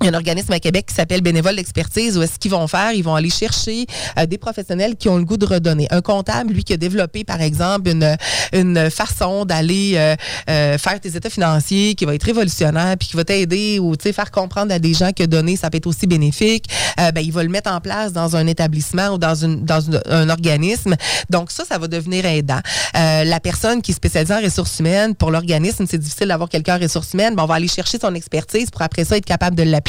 il y a un organisme à Québec qui s'appelle Bénévole d'expertise où est-ce qu'ils vont faire? Ils vont aller chercher euh, des professionnels qui ont le goût de redonner. Un comptable, lui, qui a développé, par exemple, une, une façon d'aller euh, euh, faire tes états financiers qui va être révolutionnaire puis qui va t'aider ou faire comprendre à des gens que donner, ça peut être aussi bénéfique. Euh, ben, il va le mettre en place dans un établissement ou dans, une, dans une- un organisme. Donc, ça, ça va devenir aidant. Euh, la personne qui est spécialisée en ressources humaines, pour l'organisme, c'est difficile d'avoir quelqu'un en ressources humaines. Ben, on va aller chercher son expertise pour après ça être capable de l'appliquer.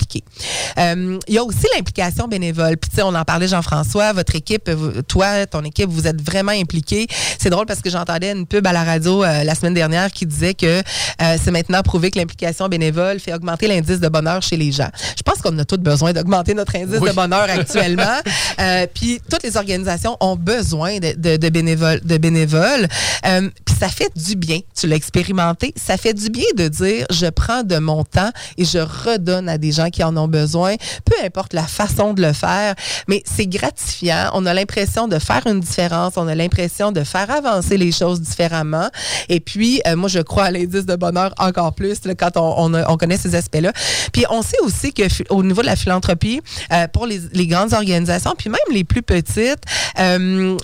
Euh, il y a aussi l'implication bénévole. Puis, tu sais, on en parlait, Jean-François, votre équipe, toi, ton équipe, vous êtes vraiment impliqués. C'est drôle parce que j'entendais une pub à la radio euh, la semaine dernière qui disait que euh, c'est maintenant prouvé que l'implication bénévole fait augmenter l'indice de bonheur chez les gens. Je pense qu'on a tous besoin d'augmenter notre indice Oui. de bonheur actuellement. Euh, puis toutes les organisations ont besoin de, de- de bénévoles. De bénévoles. Euh, puis ça fait du bien. Tu l'as expérimenté. Ça fait du bien de dire je prends de mon temps et je redonne à des gens qui en ont besoin, peu importe la façon de le faire. Mais c'est gratifiant. On a l'impression de faire une différence. On a l'impression de faire avancer les choses différemment. Et puis, euh, moi, je crois à l'indice de bonheur encore plus quand on, connaît ces aspects-là. Puis, on sait aussi que au niveau de la philanthropie, euh, pour les, les grandes organisations, puis même les plus petites, euh,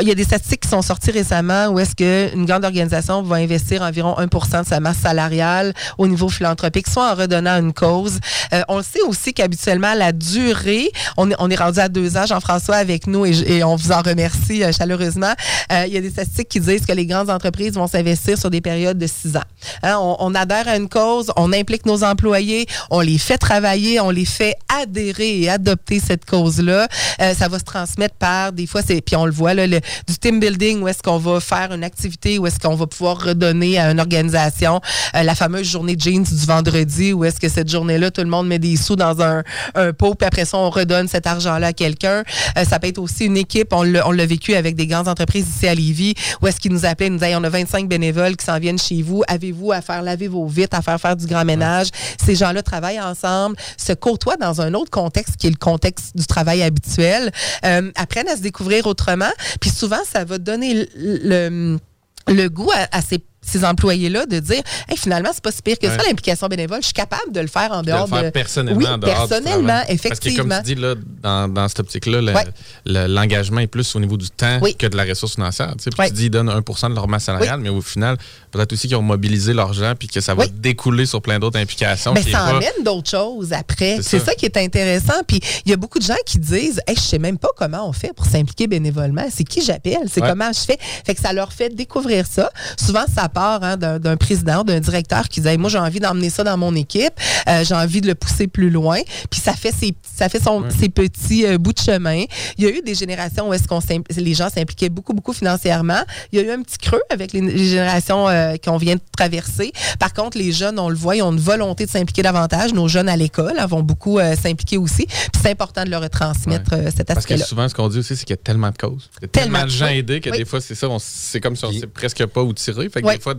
il y a des statistiques qui sont sorties récemment où est-ce qu'une grande organisation va investir environ 1% de sa masse salariale au niveau philanthropique, soit en redonnant une cause. Euh, on le sait aussi qu'habituellement, la durée, on est, on est rendu à deux ans, Jean-François, avec nous, et, on vous en remercie euh, chaleureusement. Euh, il y a des statistiques qui disent que les grandes entreprises vont s'investir sur des périodes de six ans. Hein, on, adhère à une cause, on implique nos employés, on les fait travailler, on les fait adhérer et adopter cette cause-là. ça va se transmettre par, des fois, c'est puis on le voit, là, du team building, où est-ce qu'on va faire une activité, où est-ce qu'on va pouvoir redonner à une organisation euh, la fameuse journée jeans du vendredi, où est-ce que cette journée-là, tout le monde met des sous dans un, un pot, puis après ça, on redonne cet argent-là à quelqu'un. Euh, ça peut être aussi une équipe, on l'a vécu avec des grandes entreprises ici à Lévis, où est-ce qu'ils nous appelaient, ils nous disaient, on a 25 bénévoles qui s'en viennent chez vous, avez-vous à faire laver vos vitres, à faire faire du grand ménage? Ces gens-là travaillent ensemble, se côtoient dans un autre contexte qui est le contexte du travail habituel, euh, apprennent à se découvrir autrement. Puis souvent, ça va donner le, le, goût à, à ces ces employés-là de dire hey, finalement, c'est pas si pire que ça, l'implication bénévole. Je suis capable de le faire en dehors de. Le faire personnellement, oui, en dehors personnellement, effectivement. Parce que, comme tu dis, là, dans, dans cette optique-là, l'engagement est plus au niveau du temps que de la ressource financière. Tu, sais, tu dis ils donnent 1% de leur masse salariale, mais au final, peut-être aussi qu'ils ont mobilisé leur l'argent puis que ça va découler sur plein d'autres implications. Mais ça emmène d'autres choses après. C'est ça. qui est intéressant. Puis il y a beaucoup de gens qui disent hey, je sais même pas comment on fait pour s'impliquer bénévolement. C'est qui j'appelle? C'est comment je fais? Fait que ça leur fait découvrir ça. Souvent, ça part hein, d'un président, d'un directeur qui dit Moi, j'ai envie d'emmener ça dans mon équipe. Euh, j'ai envie de le pousser plus loin. Puis ça fait ses, ça fait son, ses petits euh, bouts de chemin. Il y a eu des générations où est-ce qu'on les gens s'impliquaient beaucoup, beaucoup financièrement. Il y a eu un petit creux avec les, générations euh, qu'on vient de traverser. Par contre, les jeunes, on le voit, ils ont une volonté de s'impliquer davantage. Nos jeunes à l'école hein, vont beaucoup s'impliquer aussi. Puis c'est important de leur retransmettre cet aspect-là. Parce que souvent, ce qu'on dit aussi, c'est qu'il y a tellement de causes. Il y a tellement, de gens aidés que des fois, c'est ça, c'est comme si on ne sait presque pas où tirer. Fait que des fois,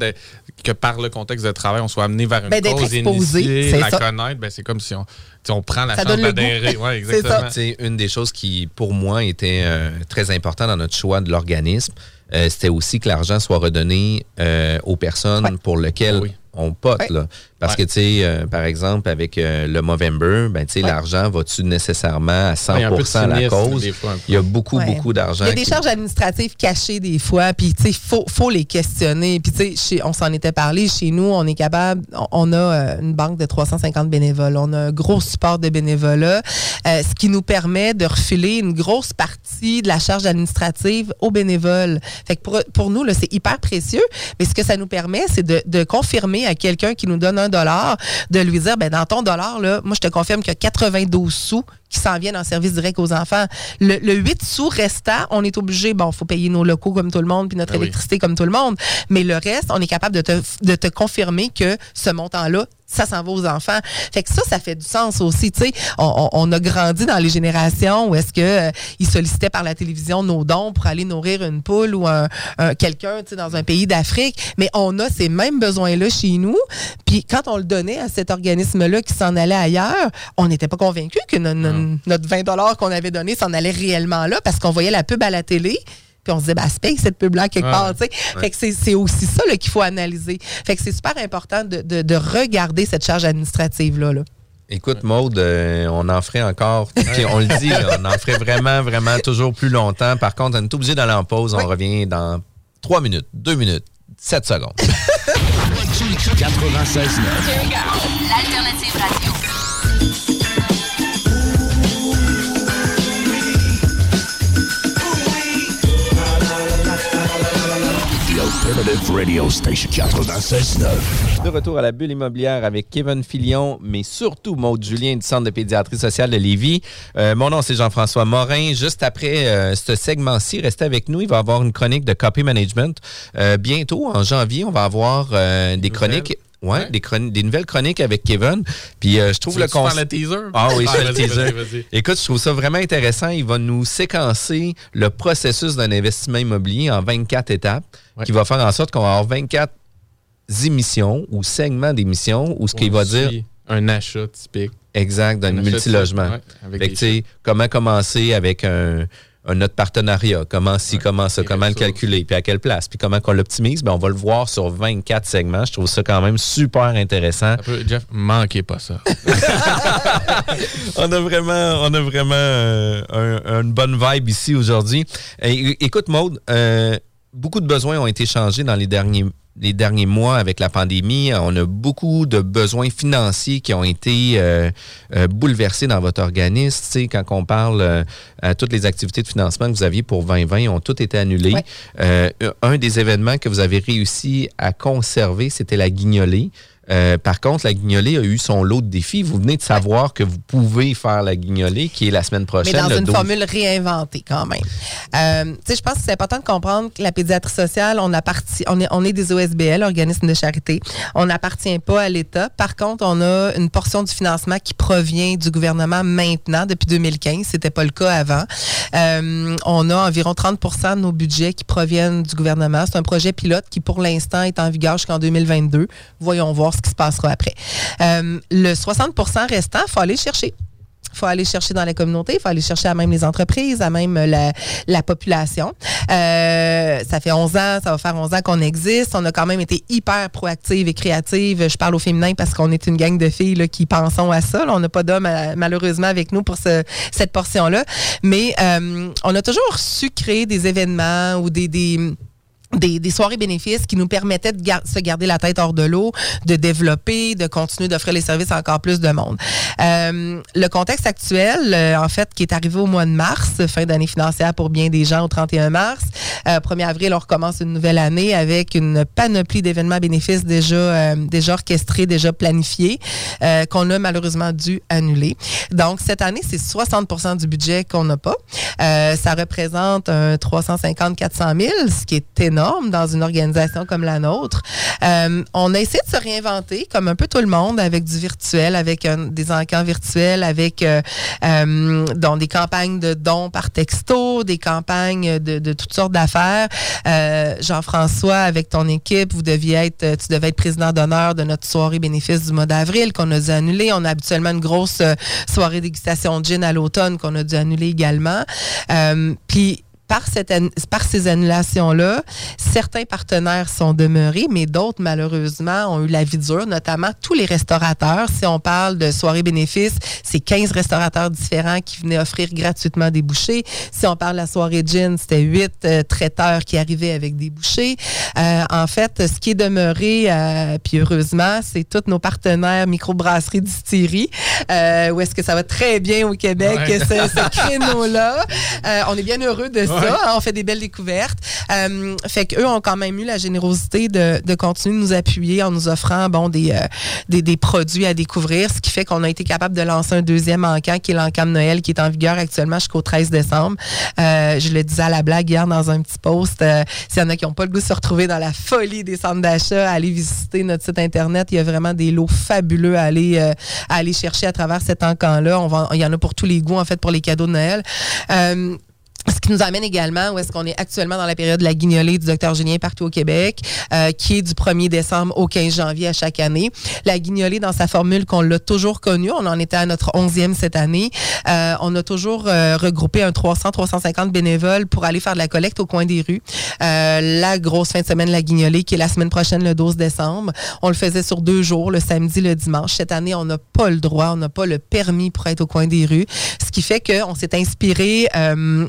que par le contexte de travail, on soit amené vers une ben, cause initiée, la connaître, ben, c'est comme si on, on prend la chance d'adhérer. Ouais, exactement. C'est une des choses qui, pour moi, était euh, très importante dans notre choix de l'organisme. Euh, c'était aussi que l'argent soit redonné euh, aux personnes pour lesquelles on pote. Là. Parce que, tu sais, euh, par exemple, avec euh, le Movember, ben, tu sais, l'argent va-tu nécessairement à 100 à la cause? Il y a beaucoup, beaucoup d'argent. Il y a des charges administratives cachées des fois, puis, tu sais, il faut, faut, les questionner. Puis, tu sais, on s'en était parlé, chez nous, on est capable, on, a euh, une banque de 350 bénévoles. On a un gros support de bénévolat, ce qui nous permet de refiler une grosse partie de la charge administrative aux bénévoles. Fait que pour, pour nous, c'est hyper précieux, mais ce que ça nous permet, c'est de, de confirmer à quelqu'un qui nous donne un de lui dire, ben dans ton dollar, là, moi, je te confirme a 92 sous qui s'en viennent en service direct aux enfants. Le, 8 sous restant, on est obligé, bon, il faut payer nos locaux comme tout le monde, puis notre ben électricité comme tout le monde, mais le reste, on est capable de te, de te confirmer que ce montant-là, ça s'en va aux enfants. Fait que ça, ça fait du sens aussi. Tu sais, on, a grandi dans les générations où est-ce que euh, ils sollicitaient par la télévision nos dons pour aller nourrir une poule ou un, quelqu'un, tu sais, dans un pays d'Afrique. Mais on a ces mêmes besoins-là chez nous. Puis quand on le donnait à cet organisme-là qui s'en allait ailleurs, on n'était pas convaincu que notre 20 dollars qu'on avait donné s'en allait réellement là parce qu'on voyait la pub à la télé puis on se disait, bah, c'est paye cette pub-là quelque part, tu sais. Fait que c'est aussi ça qu'il faut analyser. Fait que c'est super important de, de, regarder cette charge administrative-là. Là. Écoute, Maude, euh, on en ferait encore, on le dit, on en ferait vraiment, vraiment toujours plus longtemps. Par contre, on est obligé d'aller en pause. On revient dans 3 minutes, 2 minutes, 7 secondes. 96 L'alternative radio. Radio Station De retour à la bulle immobilière avec Kevin Filion, mais surtout Maude Julien du Centre de pédiatrie sociale de Lévis. Euh, mon nom, c'est Jean-François Morin. Juste après euh, ce segment-ci, restez avec nous. Il va y avoir une chronique de copy management. Euh, bientôt, en janvier, on va avoir des chroniques. Ouais, Des, des, nouvelles chroniques avec Kevin. Puis je trouve le concept. le teaser? Ah oui, le teaser. Écoute, je trouve ça vraiment intéressant. Il va nous séquencer le processus d'un investissement immobilier en 24 étapes qui va faire en sorte qu'on va avoir 24 émissions ou segments d'émissions où ce qu'il va dire. Un achat typique. Exact, d'un multilogement. Ouais, comment commencer avec un, un autre partenariat, comment si, comment ça, comment le calculer, puis à quelle place, puis comment qu'on l'optimise, ben on va le voir sur 24 segments. Je trouve ça quand même super intéressant. Jeff, manquez pas ça. on a vraiment, on a vraiment euh, une bonne vibe ici aujourd'hui. Écoute, Maude, euh, beaucoup de besoins ont été changés dans les derniers les derniers mois avec la pandémie, on a beaucoup de besoins financiers qui ont été euh, euh, bouleversés dans votre organisme. Tu sais, quand on parle euh, à toutes les activités de financement que vous aviez pour 2020 ont toutes été annulées. un des événements que vous avez réussi à conserver, c'était la guignolée. Euh, par contre, la guignolée a eu son lot de défis. Vous venez de savoir que vous pouvez faire la guignolée, qui est la semaine prochaine. Mais dans une formule réinventée quand même. Euh, je pense que c'est important de comprendre que la pédiatrie sociale, on, appartient, on, est, on est des OSBL, organismes de charité. On n'appartient pas à l'État. Par contre, on a une portion du financement qui provient du gouvernement maintenant, depuis 2015. C'était pas le cas avant. Euh, on a environ 30% de nos budgets qui proviennent du gouvernement. C'est un projet pilote qui, pour l'instant, est en vigueur jusqu'en 2022. Voyons voir ce qui se passera après. Euh, le 60% restant, il faut aller chercher. Il faut aller chercher dans la communauté, il faut aller chercher à même les entreprises, à même la, population. Euh, ça fait 11 ans, ça va faire 11 ans qu'on existe. On a quand même été hyper proactive et créative. Je parle au féminin parce qu'on est une gang de filles là, qui pensons à ça. on n'a pas d'hommes euh, malheureusement avec nous pour cette portion-là. Mais on a toujours su créer des événements ou des des, soirées bénéfices qui nous permettaient de se garder la tête hors de l'eau, de développer, de continuer d'offrir les services à encore plus de monde. Euh, le contexte actuel, euh, en fait, qui est arrivé au mois de mars, fin d'année financière pour bien des gens au 31 mars. Euh, 1er avril, on recommence une nouvelle année avec une panoplie d'événements bénéfices déjà, euh, déjà orchestrés, déjà planifiés, qu'on a malheureusement dû annuler. Donc, cette année, c'est 60% du budget qu'on n'a pas. ça représente 350-400 000, ce qui est énorme dans une organisation comme la nôtre. Euh, on a essayé de se réinventer, comme un peu tout le monde, avec du virtuel, avec des encans virtuels, avec euh, euh, des campagnes de dons par texto, des campagnes de, toutes sortes d'affaires. Jean-François, avec ton équipe, vous deviez être, tu devais être président d'honneur de notre soirée bénéfice du mois d'avril qu'on a dû annuler. On a habituellement une grosse soirée dégustation de gin à l'automne qu'on a dû annuler également. Puis par, cette, par ces annulations-là, certains partenaires sont demeurés, mais d'autres, malheureusement, ont eu la vie dure, notamment tous les restaurateurs. Si on parle de soirée bénéfice, c'est 15 restaurateurs différents qui venaient offrir gratuitement des bouchées. Si on parle de la soirée gin, c'était 8 euh, traiteurs qui arrivaient avec des bouchées. Euh, en fait, ce qui est demeuré, euh, puis heureusement, c'est tous nos partenaires microbrasseries, distilleries, où est-ce que ça va très bien au Québec, ce, ce créneau-là. on est bien heureux de Hein, on fait des belles découvertes. Euh, fait qu'eux ont quand même eu la générosité de, continuer de nous appuyer en nous offrant bon, des, euh, des, des, produits à découvrir, ce qui fait qu'on a été capable de lancer un deuxième encamp qui est l'encamp de Noël qui est en vigueur actuellement jusqu'au 13 décembre. Euh, je le disais à la blague hier dans un petit post. S'il y en a qui n'ont pas le goût de se retrouver dans la folie des centres d'achat, allez visiter notre site Internet. Il y a vraiment des lots fabuleux à aller, à aller chercher à travers cet encamp-là. il y en a pour tous les goûts, en fait, pour les cadeaux de Noël. Ce qui nous amène également où est-ce qu'on est actuellement dans la période de la guignolée du docteur Julien partout au Québec, euh, qui est du 1er décembre au 15 janvier à chaque année. La guignolée, dans sa formule qu'on l'a toujours connue, on en était à notre 11e cette année, euh, on a toujours euh, regroupé un 300-350 bénévoles pour aller faire de la collecte au coin des rues. la grosse fin de semaine la guignolée, qui est la semaine prochaine, le 12 décembre. On le faisait sur deux jours, le samedi, le dimanche. Cette année, on n'a pas le droit, on n'a pas le permis pour être au coin des rues, ce qui fait qu'on s'est inspiré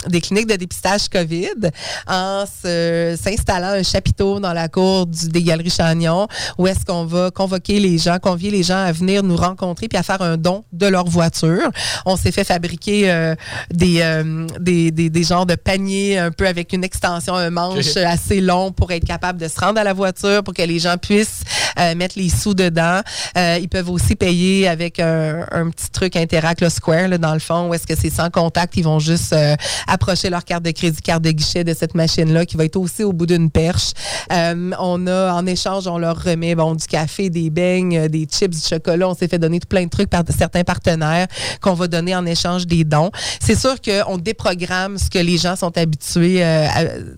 des clinique de dépistage COVID en s'installant un chapiteau dans la cour du, des Galeries Chagnon où est-ce qu'on va convoquer les gens, convier les gens à venir nous rencontrer puis à faire un don de leur voiture. On s'est fait fabriquer euh, des, euh, des, des, des, genres de paniers un peu avec une extension, un manche assez long pour être capable de se rendre à la voiture, pour que les gens puissent euh, mettre les sous dedans. ils peuvent aussi payer avec un, un petit truc Interact Square là, dans le fond où est-ce que c'est sans contact, ils vont juste approcher leur carte de crédit, carte de guichet de cette machine-là qui va être aussi au bout d'une perche. Euh, on a, en échange, on leur remet bon, du café, des beignes, euh, des chips, du chocolat. On s'est fait donner plein de trucs par certains partenaires qu'on va donner en échange des dons. C'est sûr qu'on déprogramme ce que les gens sont habitués euh,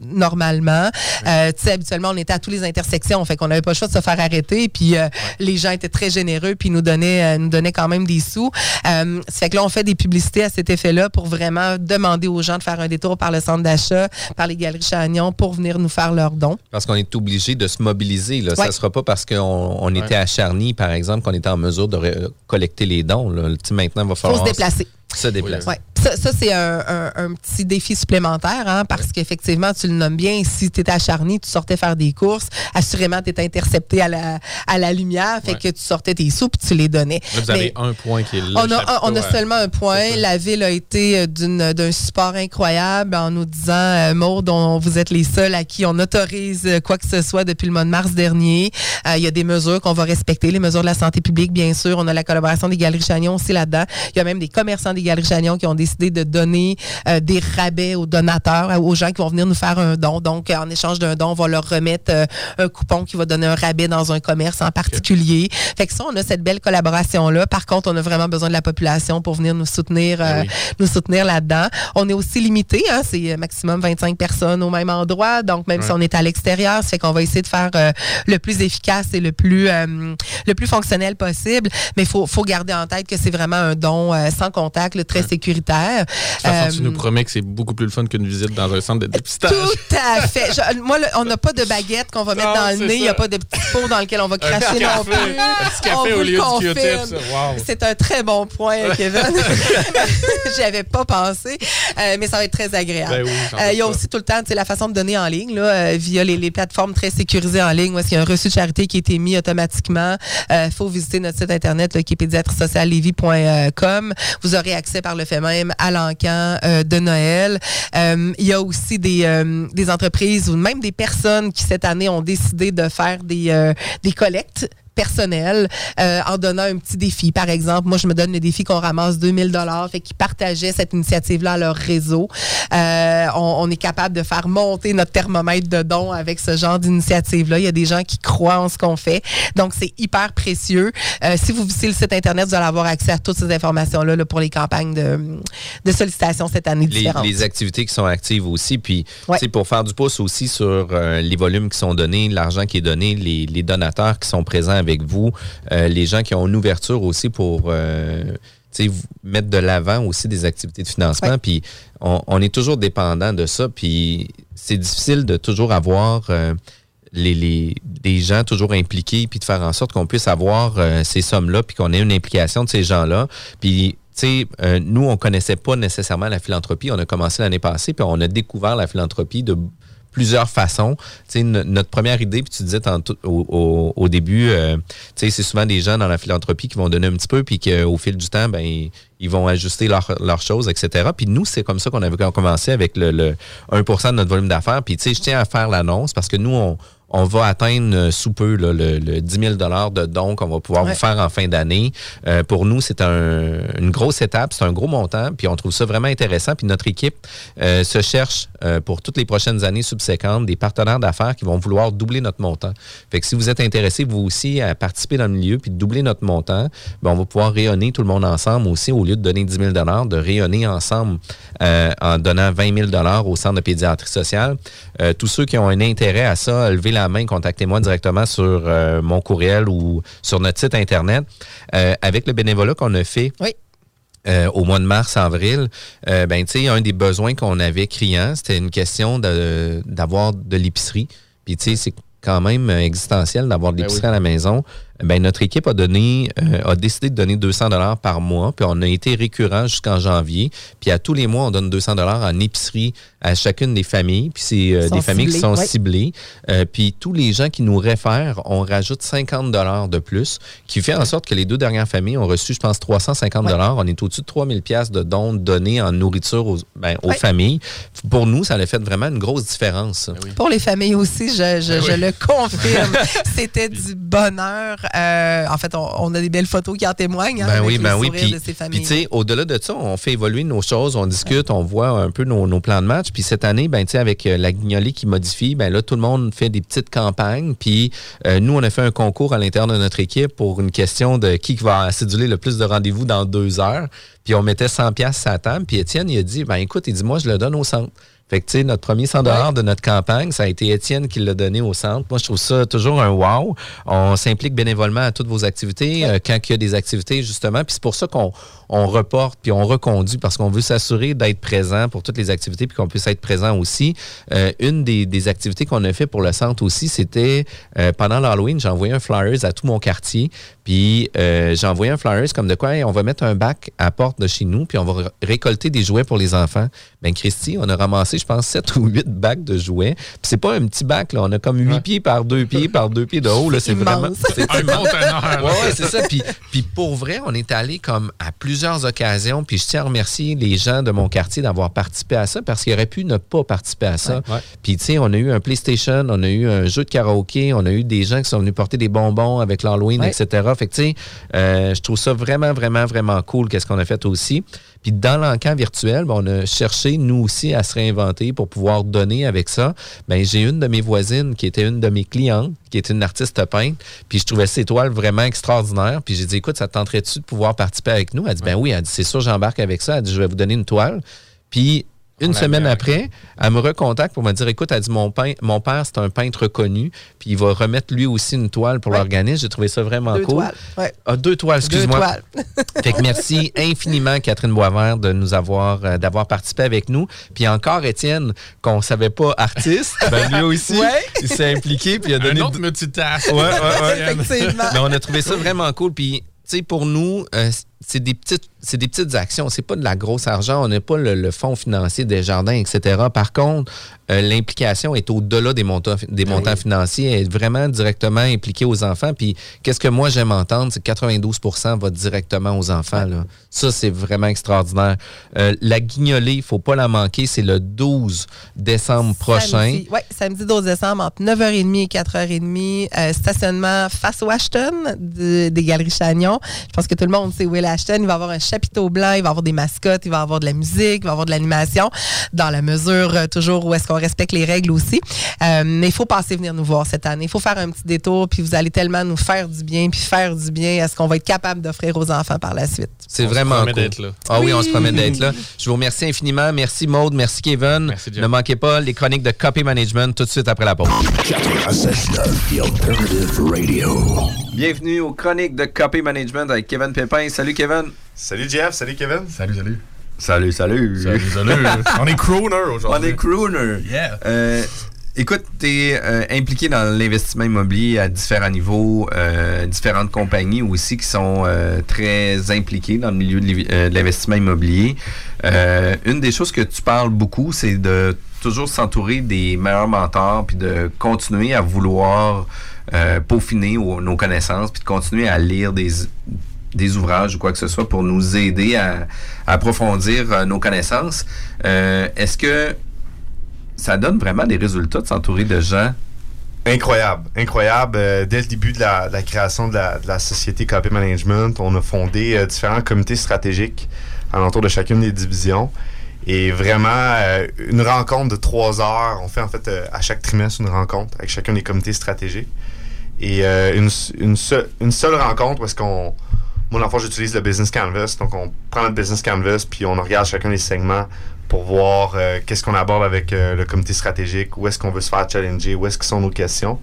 normalement. tu sais, habituellement, on était à toutes les intersections, fait qu'on n'avait pas le choix de se faire arrêter. Puis les gens étaient très généreux, puis nous donnaient, nous donnaient quand même des sous. ça fait que là, on fait des publicités à cet effet-là pour vraiment demander aux gens de faire un détour par le centre d'achat, par les galeries Chagnon pour venir nous faire leurs dons. Parce qu'on est obligé de se mobiliser. Là. Ça ne sera pas parce qu'on on était à Charny, par exemple, qu'on était en mesure de ré- collecter les dons. Là. Maintenant, il va Il faut falloir se déplacer. se déplacer. Ouais. Ça, ça, c'est un, un- un petit défi supplémentaire, hein, parce qu'effectivement, tu le nommes bien, si tu étais à Charny, tu sortais faire des courses, assurément, tu étais intercepté à la, à la lumière, fait Ouais. que tu sortais tes sous puis tu les donnais. Là, vous Mais- avez un point qui est là. on a, un- on a seulement un point. La ville a été euh, d'un support incroyable en nous disant, euh, Maud, on- vous êtes les seuls à qui on autorise euh, quoi que ce soit depuis le mois de mars dernier. Euh, Il y a des mesures qu'on va respecter, les mesures de la santé publique, bien sûr. On a la collaboration des Galeries Chagnon aussi là-dedans. Il y a même des commerçants des Galeries Chagnon qui ont décidé de donner euh, des rabais aux donateurs, euh, aux gens qui vont venir nous faire un don. Donc, euh, en échange d'un don, on va leur remettre euh, un coupon qui va donner un rabais dans un commerce en particulier. Fait que ça, on a cette belle collaboration-là. Par contre, on a vraiment besoin de la population pour venir nous soutenir, euh, oui. nous soutenir là-dedans. On est aussi limité, hein, c'est euh, maximum 25 personnes au même endroit. Donc, même si on est à l'extérieur, ça fait qu'on va essayer de faire euh, le plus efficace et le plus, euh, le plus fonctionnel possible. Mais il faut, faut garder en tête que c'est vraiment un don euh, sans contact, là, très sécuritaire. De toute façon, tu Euh, nous promets que c'est beaucoup plus le fun qu'une visite dans un centre de dépistage. tout à fait. Je- moi, le- on n'a pas de baguette qu'on va mettre Non, dans le nez. Il n'y a pas de petit pot dans lequel on va cracher non plus. Un petit café On au lieu du. Q-tip. Wow. C'est un très bon point, Kevin. J'y avais pas pensé, euh, mais ça va être très agréable. Ben oui, Euh, Il y a aussi tout le temps la façon de donner en ligne, là, euh, via les, les plateformes très sécurisées en ligne, est-ce qu'il y a un reçu de charité qui a été mis automatiquement. Il faut visiter notre site internet là, qui est pédiatresociallevy.com. Vous aurez accès par le fait même à l'encan euh, de Noël. Euh, Il y a aussi des, euh, des entreprises ou même des personnes qui cette année ont décidé de faire des collectes personnelles euh, en donnant un petit défi. Par exemple, moi, je me donne le défi qu'on ramasse 2000 dollars, fait qu'ils partageaient cette initiative-là à leur réseau. Euh, on, on est capable de faire monter notre thermomètre de dons avec ce genre d'initiative-là. Il y a des gens qui croient en ce qu'on fait. Donc, c'est hyper précieux. Euh, si vous visitez le site Internet, vous allez avoir accès à toutes ces informations-là là, pour les campagnes de, de sollicitation cette année les, les activités qui sont actives aussi. Puis, Ouais. pour faire du pouce aussi sur euh, les volumes qui sont donnés, l'argent qui est donné, les, les donateurs qui sont présents avec vous, euh, les gens qui ont une ouverture aussi pour euh, mettre de l'avant aussi des activités de financement. Ouais. Puis, on, on est toujours dépendant de ça. Puis, c'est difficile de toujours avoir. euh, les, les- des gens toujours impliqués, puis de faire en sorte qu'on puisse avoir euh, ces sommes-là, puis qu'on ait une implication de ces gens-là. Puis, tu sais, euh, nous, on connaissait pas nécessairement la philanthropie. On a commencé l'année passée, puis on a découvert la philanthropie de plusieurs façons. Tu notre première idée, puis tu disais au, au- au début, euh, tu c'est souvent des gens dans la philanthropie qui vont donner un petit peu, puis qu'au fil du temps, ben ils, vont ajuster leurs leurs choses, etc. Puis nous, c'est comme ça qu'on avait commencé avec le, le 1 de notre volume d'affaires. Puis tu sais, je tiens à faire l'annonce parce que nous, on, on va atteindre euh, sous peu là, le, le 10 000 de dons qu'on va pouvoir Ouais. vous faire en fin d'année. Euh, pour nous, c'est un- une grosse étape, c'est un gros montant, puis on trouve ça vraiment intéressant. Puis notre équipe euh, se cherche euh, pour toutes les prochaines années subséquentes des partenaires d'affaires qui vont vouloir doubler notre montant. Fait que si vous êtes intéressé, vous aussi, à participer dans le milieu puis de doubler notre montant, ben, on va pouvoir rayonner tout le monde ensemble aussi. Au lieu de donner 10 000 de rayonner ensemble en donnant 20 000 au centre de pédiatrie sociale. Tous ceux qui ont un intérêt à ça, la main, contactez-moi directement sur euh, mon courriel ou sur notre site Internet. Euh, avec le bénévolat qu'on a fait Oui. euh, au mois de mars, avril, euh, ben, tu sais, un des besoins qu'on avait criant, c'était une question d'avoir de, l'épicerie. Puis, tu sais, c'est quand même existentiel d'avoir de Ben l'épicerie oui. à la maison. Ben, notre équipe a donné, euh, a décidé de donner 200 dollars par mois, puis on a été récurrent jusqu'en janvier. Puis à tous les mois, on donne 200 dollars en épicerie à chacune des familles. Puis c'est euh, des familles qui sont ouais. ciblées. Euh, puis tous les gens qui nous réfèrent, on rajoute 50 dollars de plus, qui fait en sorte que les deux dernières familles ont reçu, je pense, 350 dollars. On est au-dessus de 3000 pièces de dons donnés en nourriture aux, ben, aux Ouais. familles. Pour nous, ça a fait vraiment une grosse différence. Pour les familles aussi, je, je- je le confirme. C'était du bonheur. Euh, en fait, on, on a des belles photos qui en témoignent. hein, Ben avec oui, les ben oui. Puis, tu sais, au-delà de ça, on fait évoluer nos choses, on discute, on voit un peu nos, nos plans de match. Puis cette année, ben, tu sais, avec euh, la guignolée qui modifie, ben là, tout le monde fait des petites campagnes. Puis euh, nous, on a fait un concours à l'intérieur de notre équipe pour une question de qui va aciduler le plus de rendez-vous dans deux heures. Puis on mettait 100 pièces à la table. Puis Étienne, il a dit, ben écoute, il dit, moi, je le donne au centre. Fait que, tu sais, notre premier 100 dollars de notre campagne, ça a été Étienne qui l'a donné au centre. Moi, je trouve ça toujours un wow. On s'implique bénévolement à toutes vos activités, euh, quand il y a des activités, justement. Puis c'est pour ça qu'on on reporte puis on reconduit parce qu'on veut s'assurer d'être présent pour toutes les activités puis qu'on puisse être présent aussi. Euh, une des, des activités qu'on a fait pour le centre aussi, c'était euh, pendant l'Halloween, j'ai envoyé un flyers à tout mon quartier. Puis euh, j'ai envoyé un flyers comme de quoi on va mettre un bac à porte de chez nous, puis on va récolter des jouets pour les enfants. Ben Christy, on a ramassé, je pense, 7 ou 8 bacs de jouets. Puis c'est pas un petit bac, là. On a comme 8 pieds par 2 pieds par 2 pieds de haut. Là. C'est vraiment. C'est un conteneur. Ouais, ouais, c'est ça. Puis, puis pour vrai, on est allé comme à plusieurs occasions. Puis je tiens à remercier les gens de mon quartier d'avoir participé à ça parce qu'ils auraient pu ne pas participer à ça. Puis tu sais, on a eu un PlayStation, on a eu un jeu de karaoké, on a eu des gens qui sont venus porter des bonbons avec l'Halloween, etc. Fait que, tu sais, euh, je trouve ça vraiment, vraiment, vraiment cool qu'est-ce qu'on a fait aussi. Puis dans l'encan virtuel, ben, on a cherché, nous aussi, à se réinventer pour pouvoir donner avec ça. Ben, j'ai une de mes voisines qui était une de mes clientes, qui est une artiste peintre, puis je trouvais ses toiles vraiment extraordinaires. Puis j'ai dit, écoute, ça te tenterait-tu de pouvoir participer avec nous? Elle dit, ben oui, elle dit, c'est sûr, j'embarque avec ça. Elle dit, je vais vous donner une toile. Puis une semaine après, elle me recontacte pour me dire écoute, elle dit mon, mon père, c'est un peintre reconnu, puis il va remettre lui aussi une toile pour l'organisme. J'ai trouvé ça vraiment deux cool. Toiles. Ouais. Ah, deux toiles, excuse-moi. Deux toiles. fait que merci infiniment, Catherine Boisvert, de nous avoir, euh, d'avoir participé avec nous. Puis encore, Étienne, qu'on savait pas artiste, ben lui aussi, Ouais. il s'est impliqué, puis il a donné. Un autre multitask. Ouais, ouais, ouais. Effectivement. Mais on a trouvé ça vraiment cool. Puis, tu sais, pour nous, euh, c'est des petites c'est des petites actions. C'est pas de la grosse argent. On n'a pas le, le, fonds financier des jardins, etc. Par contre, euh, l'implication est au-delà des montants, des montants financiers. Elle est vraiment directement impliquée aux enfants. Puis, qu'est-ce que moi j'aime entendre, c'est que 92% va directement aux enfants. Là. Ça, c'est vraiment extraordinaire. Euh, la guignolée, il faut pas la manquer. C'est le 12 décembre prochain. Oui, samedi 12 décembre, entre 9h30 et 4h30. Euh, stationnement face au Ashton de, des Galeries Chagnon. Je pense que tout le monde sait où est Il va y avoir un chapiteau blanc, il va y avoir des mascottes, il va y avoir de la musique, il va y avoir de l'animation, dans la mesure euh, toujours où est-ce qu'on respecte les règles aussi. Euh, mais il faut passer venir nous voir cette année. Il faut faire un petit détour, puis vous allez tellement nous faire du bien, puis faire du bien à ce qu'on va être capable d'offrir aux enfants par la suite. C'est vraiment cool. d'être là. Ah oui. oui, on se promet d'être là. Je vous remercie infiniment. Merci Maude, merci Kevin. Merci, ne manquez pas les chroniques de Copy Management tout de suite après la pause. Bienvenue aux chroniques de Copy Management avec Kevin Pépin. Salut Kevin. Salut Jeff, salut Kevin. Salut, salut. Salut, salut. Salut, salut. On est crooner aujourd'hui. On est crooner. Yeah. Euh, écoute, tu es euh, impliqué dans l'investissement immobilier à différents niveaux, euh, différentes compagnies aussi qui sont euh, très impliquées dans le milieu de l'investissement immobilier. une des choses que tu parles beaucoup, c'est de toujours s'entourer des meilleurs mentors puis de continuer à vouloir peaufiner nos connaissances puis de continuer à lire des des ouvrages ou quoi que ce soit pour nous aider à, approfondir euh, nos connaissances. Euh, Est-ce que ça donne vraiment des résultats de s'entourer de gens? Incroyable, incroyable. Euh, dès le début de la, création de la, société Copy Management, on a fondé différents comités stratégiques alentour de chacune des divisions. Et vraiment, une rencontre de trois heures. On fait en fait à chaque trimestre une rencontre avec chacun des comités stratégiques. Et une, une, seule, rencontre parce qu'on moi, dans le fond, j'utilise le Business Canvas. Donc, on prend notre Business Canvas, puis on regarde chacun des segments pour voir euh, qu'est-ce qu'on aborde avec euh, le comité stratégique, où est-ce qu'on veut se faire challenger, où est-ce que sont nos questions.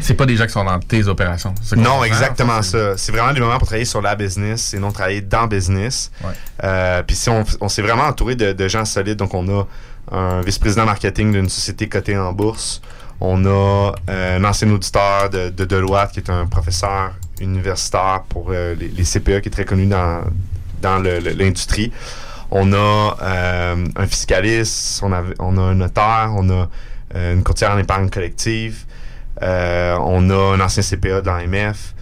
C'est pas des gens qui sont dans tes opérations. Non, exactement ça. C'est vraiment des moments pour travailler sur la business et non travailler dans business. Ouais. Euh, puis si on, on s'est vraiment entouré de, de, gens solides, donc on a un vice-président marketing d'une société cotée en bourse. On a un ancien auditeur de, de Deloitte qui est un professeur universitaire pour euh, les, les, CPE qui est très connu dans, dans l'industrie. On a euh, un fiscaliste, on a, on a un notaire, on a euh, une courtière en épargne collective, on a un ancien CPA l'AMF.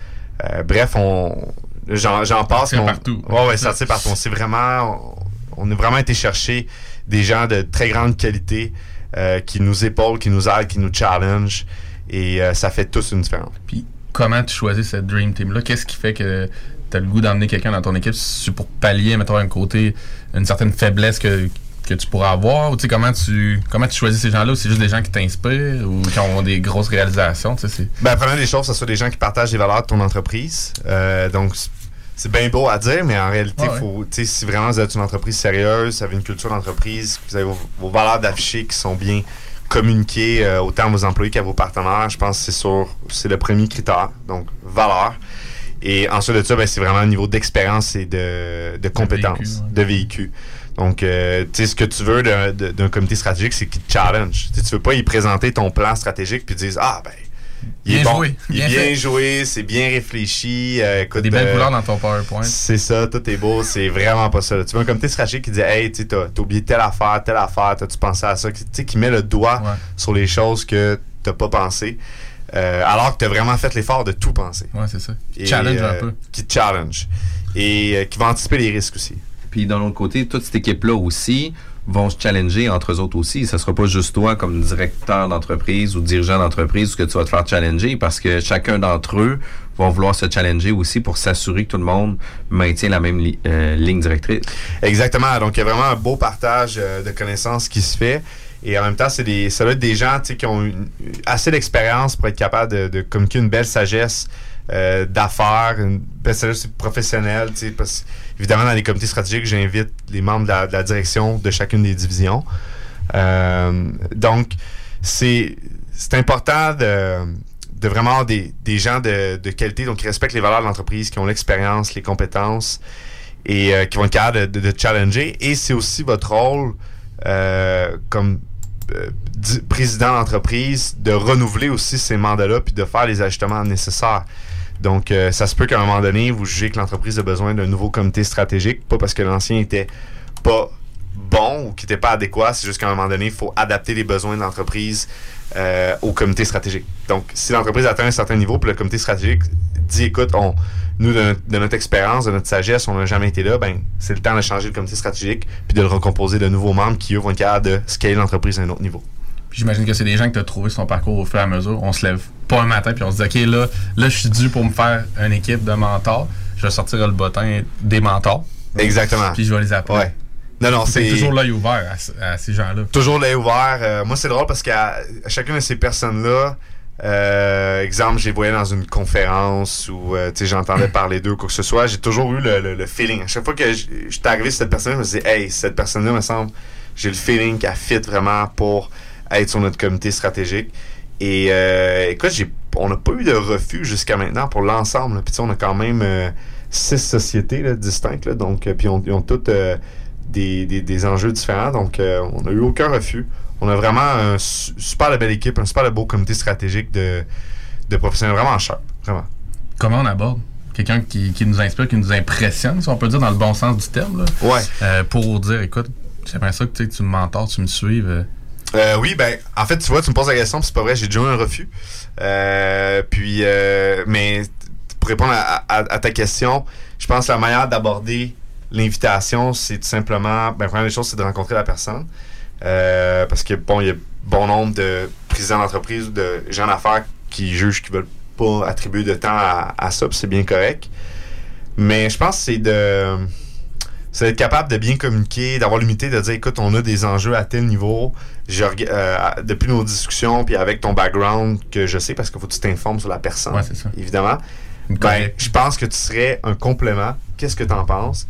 Euh, bref, on j'en passe. Ça partout. Ouais, ouais, ça c'est partout. On s'est vraiment, on, on a vraiment été chercher des gens de très grande qualité euh, qui nous épaulent, qui nous aident, qui nous challenge. Et ça fait tous une différence. Puis comment tu choisis cette Dream Team-là? Qu'est-ce qui fait que tu as le goût d'emmener quelqu'un dans ton équipe? C'est pour pallier, mettons, un côté, une certaine faiblesse que, que tu pourras avoir? Ou tu sais, comment tu, comment tu choisis ces gens-là? Ou c'est juste des gens qui t'inspirent? Ou qui ont des grosses réalisations? Ben, la première des choses, ce sont des gens qui partagent les valeurs de ton entreprise. Euh, donc, c'est bien beau à dire, mais en réalité, ouais. faut, si vraiment vous êtes une entreprise sérieuse, vous avez une culture d'entreprise, vous avez vos, vos valeurs d'afficher qui sont bien communiquées euh, autant à vos employés qu'à vos partenaires, je pense que c'est sur c'est le premier critère. Donc, valeur. Et ensuite de ça, ben, c'est vraiment un niveau d'expérience et de, de compétences, de véhicule. Donc, euh, tu sais, ce que tu veux d'un comité stratégique, c'est qu'il te challenge. Tu sais, tu veux pas y présenter ton plan stratégique puis dire Ah, ben, il Bien est bon, joué, il bien est bien fait. joué, c'est bien réfléchi. euh, écoute, Des belles euh, couleurs dans ton PowerPoint. c'est ça, tout est beau, c'est vraiment pas ça. là. Tu un comité stratégique qui dit Hey, tu t'as t'as oublié telle affaire, telle affaire, t'as-tu pensé à ça Tu sais, qui met le doigt Ouais. sur les choses que t'as pas pensé, euh, alors que t'as vraiment fait l'effort de tout penser. Ouais, c'est ça. Et, Challenge euh, un peu. Qui te challenge. Et euh, qui va anticiper les risques aussi. Puis d'un autre côté, toute cette équipe-là aussi vont se challenger entre eux autres aussi. Ça sera pas juste toi comme directeur d'entreprise ou dirigeant d'entreprise que tu vas te faire challenger parce que chacun d'entre eux vont vouloir se challenger aussi pour s'assurer que tout le monde maintient la même euh, ligne directrice. Exactement. Donc, il y a vraiment un beau partage euh, de connaissances qui se fait. Et en même temps, c'est des, ça doit être des gens qui ont assez d'expérience pour être capables de, communiquer une belle sagesse euh, d'affaires, une belle sagesse professionnelle. Parce, évidemment, dans les comités stratégiques, j'invite les membres de la, direction de chacune des divisions. Euh, donc, c'est important de, de vraiment avoir des, des gens de, de qualité, donc qui respectent les valeurs de l'entreprise, qui ont l'expérience, les compétences et euh, qui vont être capables de, de, challenger. Et c'est aussi votre rôle euh, comme euh, président d'entreprise de renouveler aussi ces mandats-là puis de faire les ajustements nécessaires. Donc, euh, ça se peut qu'à un moment donné, vous jugez que l'entreprise a besoin d'un nouveau comité stratégique, pas parce que l'ancien était pas bon ou qui n'était pas adéquat, c'est juste qu'à un moment donné, il faut adapter les besoins de l'entreprise euh, au comité stratégique. Donc, si l'entreprise atteint un certain niveau, puis le comité stratégique dit, écoute, nous, de notre, de notre expérience, de notre sagesse, on n'a jamais été là, ben, c'est le temps de changer le comité stratégique, puis de le recomposer de nouveaux membres qui, eux, vont être capables de scaler l'entreprise à un autre niveau. Puis j'imagine que c'est des gens que tu as trouvé sur ton parcours au fur et à mesure. On se lève pas un matin puis on se dit OK, là, là je suis dû pour me faire une équipe de mentors. Je vais sortir le bottin des mentors. Exactement. Puis je vais les appeler. Ouais. Non, non, C'est toujours l'œil ouvert à, ce- à ces gens-là. toujours l'œil ouvert. Euh, moi, c'est drôle parce qu'à chacune de ces personnes-là, euh, exemple, je les voyais dans une conférence ou euh, j'entendais parler d'eux, quoi que ce soit, j'ai toujours eu le, le- le feeling. À chaque fois que j- j'étais arrivé sur cette personne, je me disais, hey, cette personne-là, me semble, j'ai le feeling qu'elle fit vraiment pour être sur notre comité stratégique. Et euh, écoute, j'ai, on n'a pas eu de refus jusqu'à maintenant pour l'ensemble. Puis tu sais, on a quand même euh, six sociétés là, distinctes, là, donc euh, puis on- ils ont toutes euh, des, des- des enjeux différents, donc on n'a eu aucun refus. On a vraiment un su- super belle équipe, un super beau comité stratégique de, de professionnels vraiment cher, vraiment. Comment on aborde? Quelqu'un qui, qui nous inspire, qui nous impressionne, si on peut dire dans le bon sens du terme, là, Ouais. euh, pour dire écoute, j'aimerais ça que tu sais, que tu me mentors, tu me suives. Euh. Oui, ben, en fait, tu vois, tu me poses la question, puis c'est pas vrai, j'ai déjà eu un refus. Euh, puis, euh, mais pour répondre à, ta question, je pense que la manière d'aborder l'invitation, c'est tout simplement, ben, première des choses, c'est de rencontrer la personne. Euh, parce que, bon, il y a bon nombre de présidents d'entreprise ou de gens d'affaires qui jugent qu'ils veulent pas attribuer de temps à, à ça, puis c'est bien correct. Mais je pense que c'est de c'est d'être capable de bien communiquer, d'avoir l'humilité de dire écoute, on a des enjeux à tel niveau. Je euh, depuis nos discussions, puis avec ton background que je sais, parce qu'il faut que tu t'informes sur la personne, Ouais, c'est ça. évidemment. Ben, je pense que tu serais un complément. Qu'est-ce que tu en penses?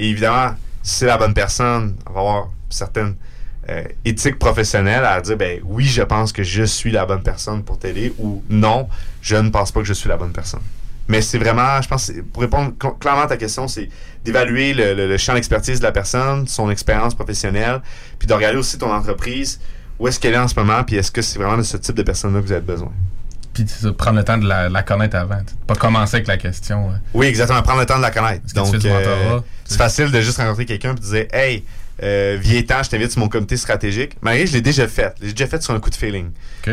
Et évidemment, si c'est la bonne personne, on va avoir certaines euh, éthiques professionnelles à dire ben oui, je pense que je suis la bonne personne pour t'aider ou non, je ne pense pas que je suis la bonne personne. Mais c'est vraiment, je pense, pour répondre cl- clairement à ta question, c'est d'évaluer le, le- le champ d'expertise de la personne, son expérience professionnelle, puis de regarder aussi ton entreprise, où est-ce qu'elle est en ce moment, puis est-ce que c'est vraiment de ce type de personne-là que vous avez besoin. Puis ça, prendre le temps de la, la connaître avant. Pas commencer avec la question. euh, Oui, exactement. Prendre le temps de la connaître. Donc, euh, c'est facile de juste rencontrer quelqu'un et de dire Hey, euh, viens-t'en, je t'invite sur mon comité stratégique. Malgré je l'ai déjà fait. Je l'ai déjà fait sur un coup de feeling.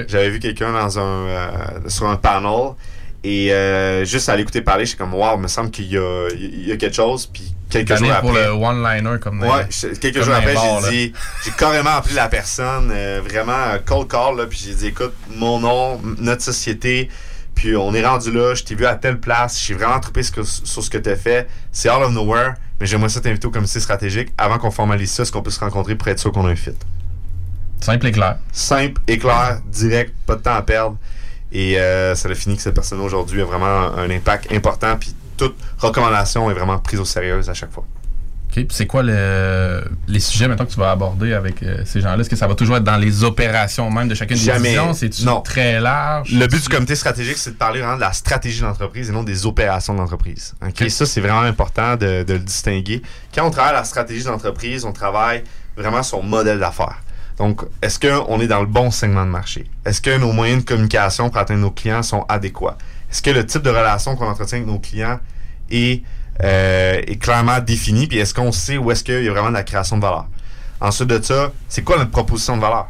J'avais vu quelqu'un dans un euh, sur un panel et euh, juste à l'écouter parler, j'étais comme Wow, il me semble qu'il y a, il y a quelque chose. Puis quelques jours après. pour le one-liner comme Ouais, je- quelques jours après, j'ai dit, j'ai carrément appelé la personne, euh, vraiment cold call, là, puis j'ai dit, écoute, mon nom, notre société, puis on est rendu là, je t'ai vu à telle place, j'ai vraiment trippé ce que- sur ce que tu as fait, c'est out of nowhere, mais j'aimerais ça t'inviter au comité stratégique avant qu'on formalise ça, est-ce qu'on peut se rencontrer pour être sûr qu'on a un fit. Simple et clair. Simple, éclair, direct, pas de temps à perdre. Et euh, ça a fini que cette personne aujourd'hui a vraiment un, impact important. Puis toute recommandation est vraiment prise au sérieux à chaque fois. OK. c'est quoi le, les sujets maintenant que tu vas aborder avec euh, ces gens-là? Est-ce que ça va toujours être dans les opérations même de chacune des Jamais. divisions? C'est Non. très large? Le but du comité stratégique, c'est de parler vraiment de la stratégie de l'entreprise et non des opérations de l'entreprise. OK? Ok. Ça, c'est vraiment important de, de le distinguer. Quand on travaille la stratégie de l'entreprise, on travaille vraiment son modèle d'affaires. Donc, est-ce qu'on est dans le bon segment de marché? Est-ce que nos moyens de communication pour atteindre nos clients sont adéquats? Est-ce que le type de relation qu'on entretient avec nos clients est, euh, est clairement défini? Puis est-ce qu'on sait où est-ce qu'il y a vraiment de la création de valeur? Ensuite de ça, c'est quoi notre proposition de valeur?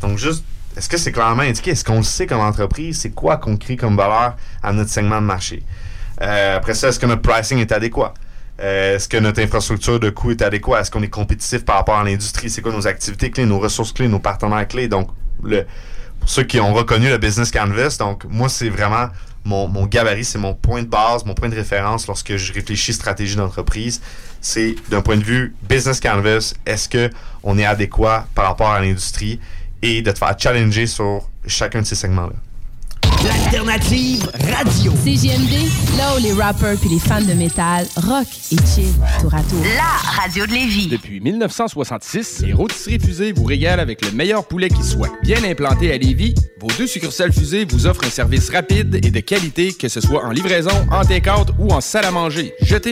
Donc, juste, est-ce que c'est clairement indiqué? Est-ce qu'on le sait comme entreprise? C'est quoi qu'on crée comme valeur à notre segment de marché? Euh, après ça, est-ce que notre pricing est adéquat? Euh, est-ce que notre infrastructure de coût est adéquate? Est-ce qu'on est compétitif par rapport à l'industrie? C'est quoi nos activités clés, nos ressources clés, nos partenaires clés? Donc, pour ceux qui ont reconnu le Business Canvas, donc moi, c'est vraiment mon, mon gabarit, c'est mon point de base, mon point de référence lorsque je réfléchis stratégie d'entreprise. C'est d'un point de vue Business Canvas, est-ce que on est adéquat par rapport à l'industrie et de te faire challenger sur chacun de ces segments-là? L'alternative radio. CJMD, là où les rappers puis les fans de métal rock et chill tour à tour. La radio de Lévis. Depuis 1966, les rôtisseries fusées vous régalent avec le meilleur poulet qui soit. Bien implanté à Lévis, vos deux succursales fusées vous offrent un service rapide et de qualité, que ce soit en livraison, en take-out ou en salle à manger. Jetez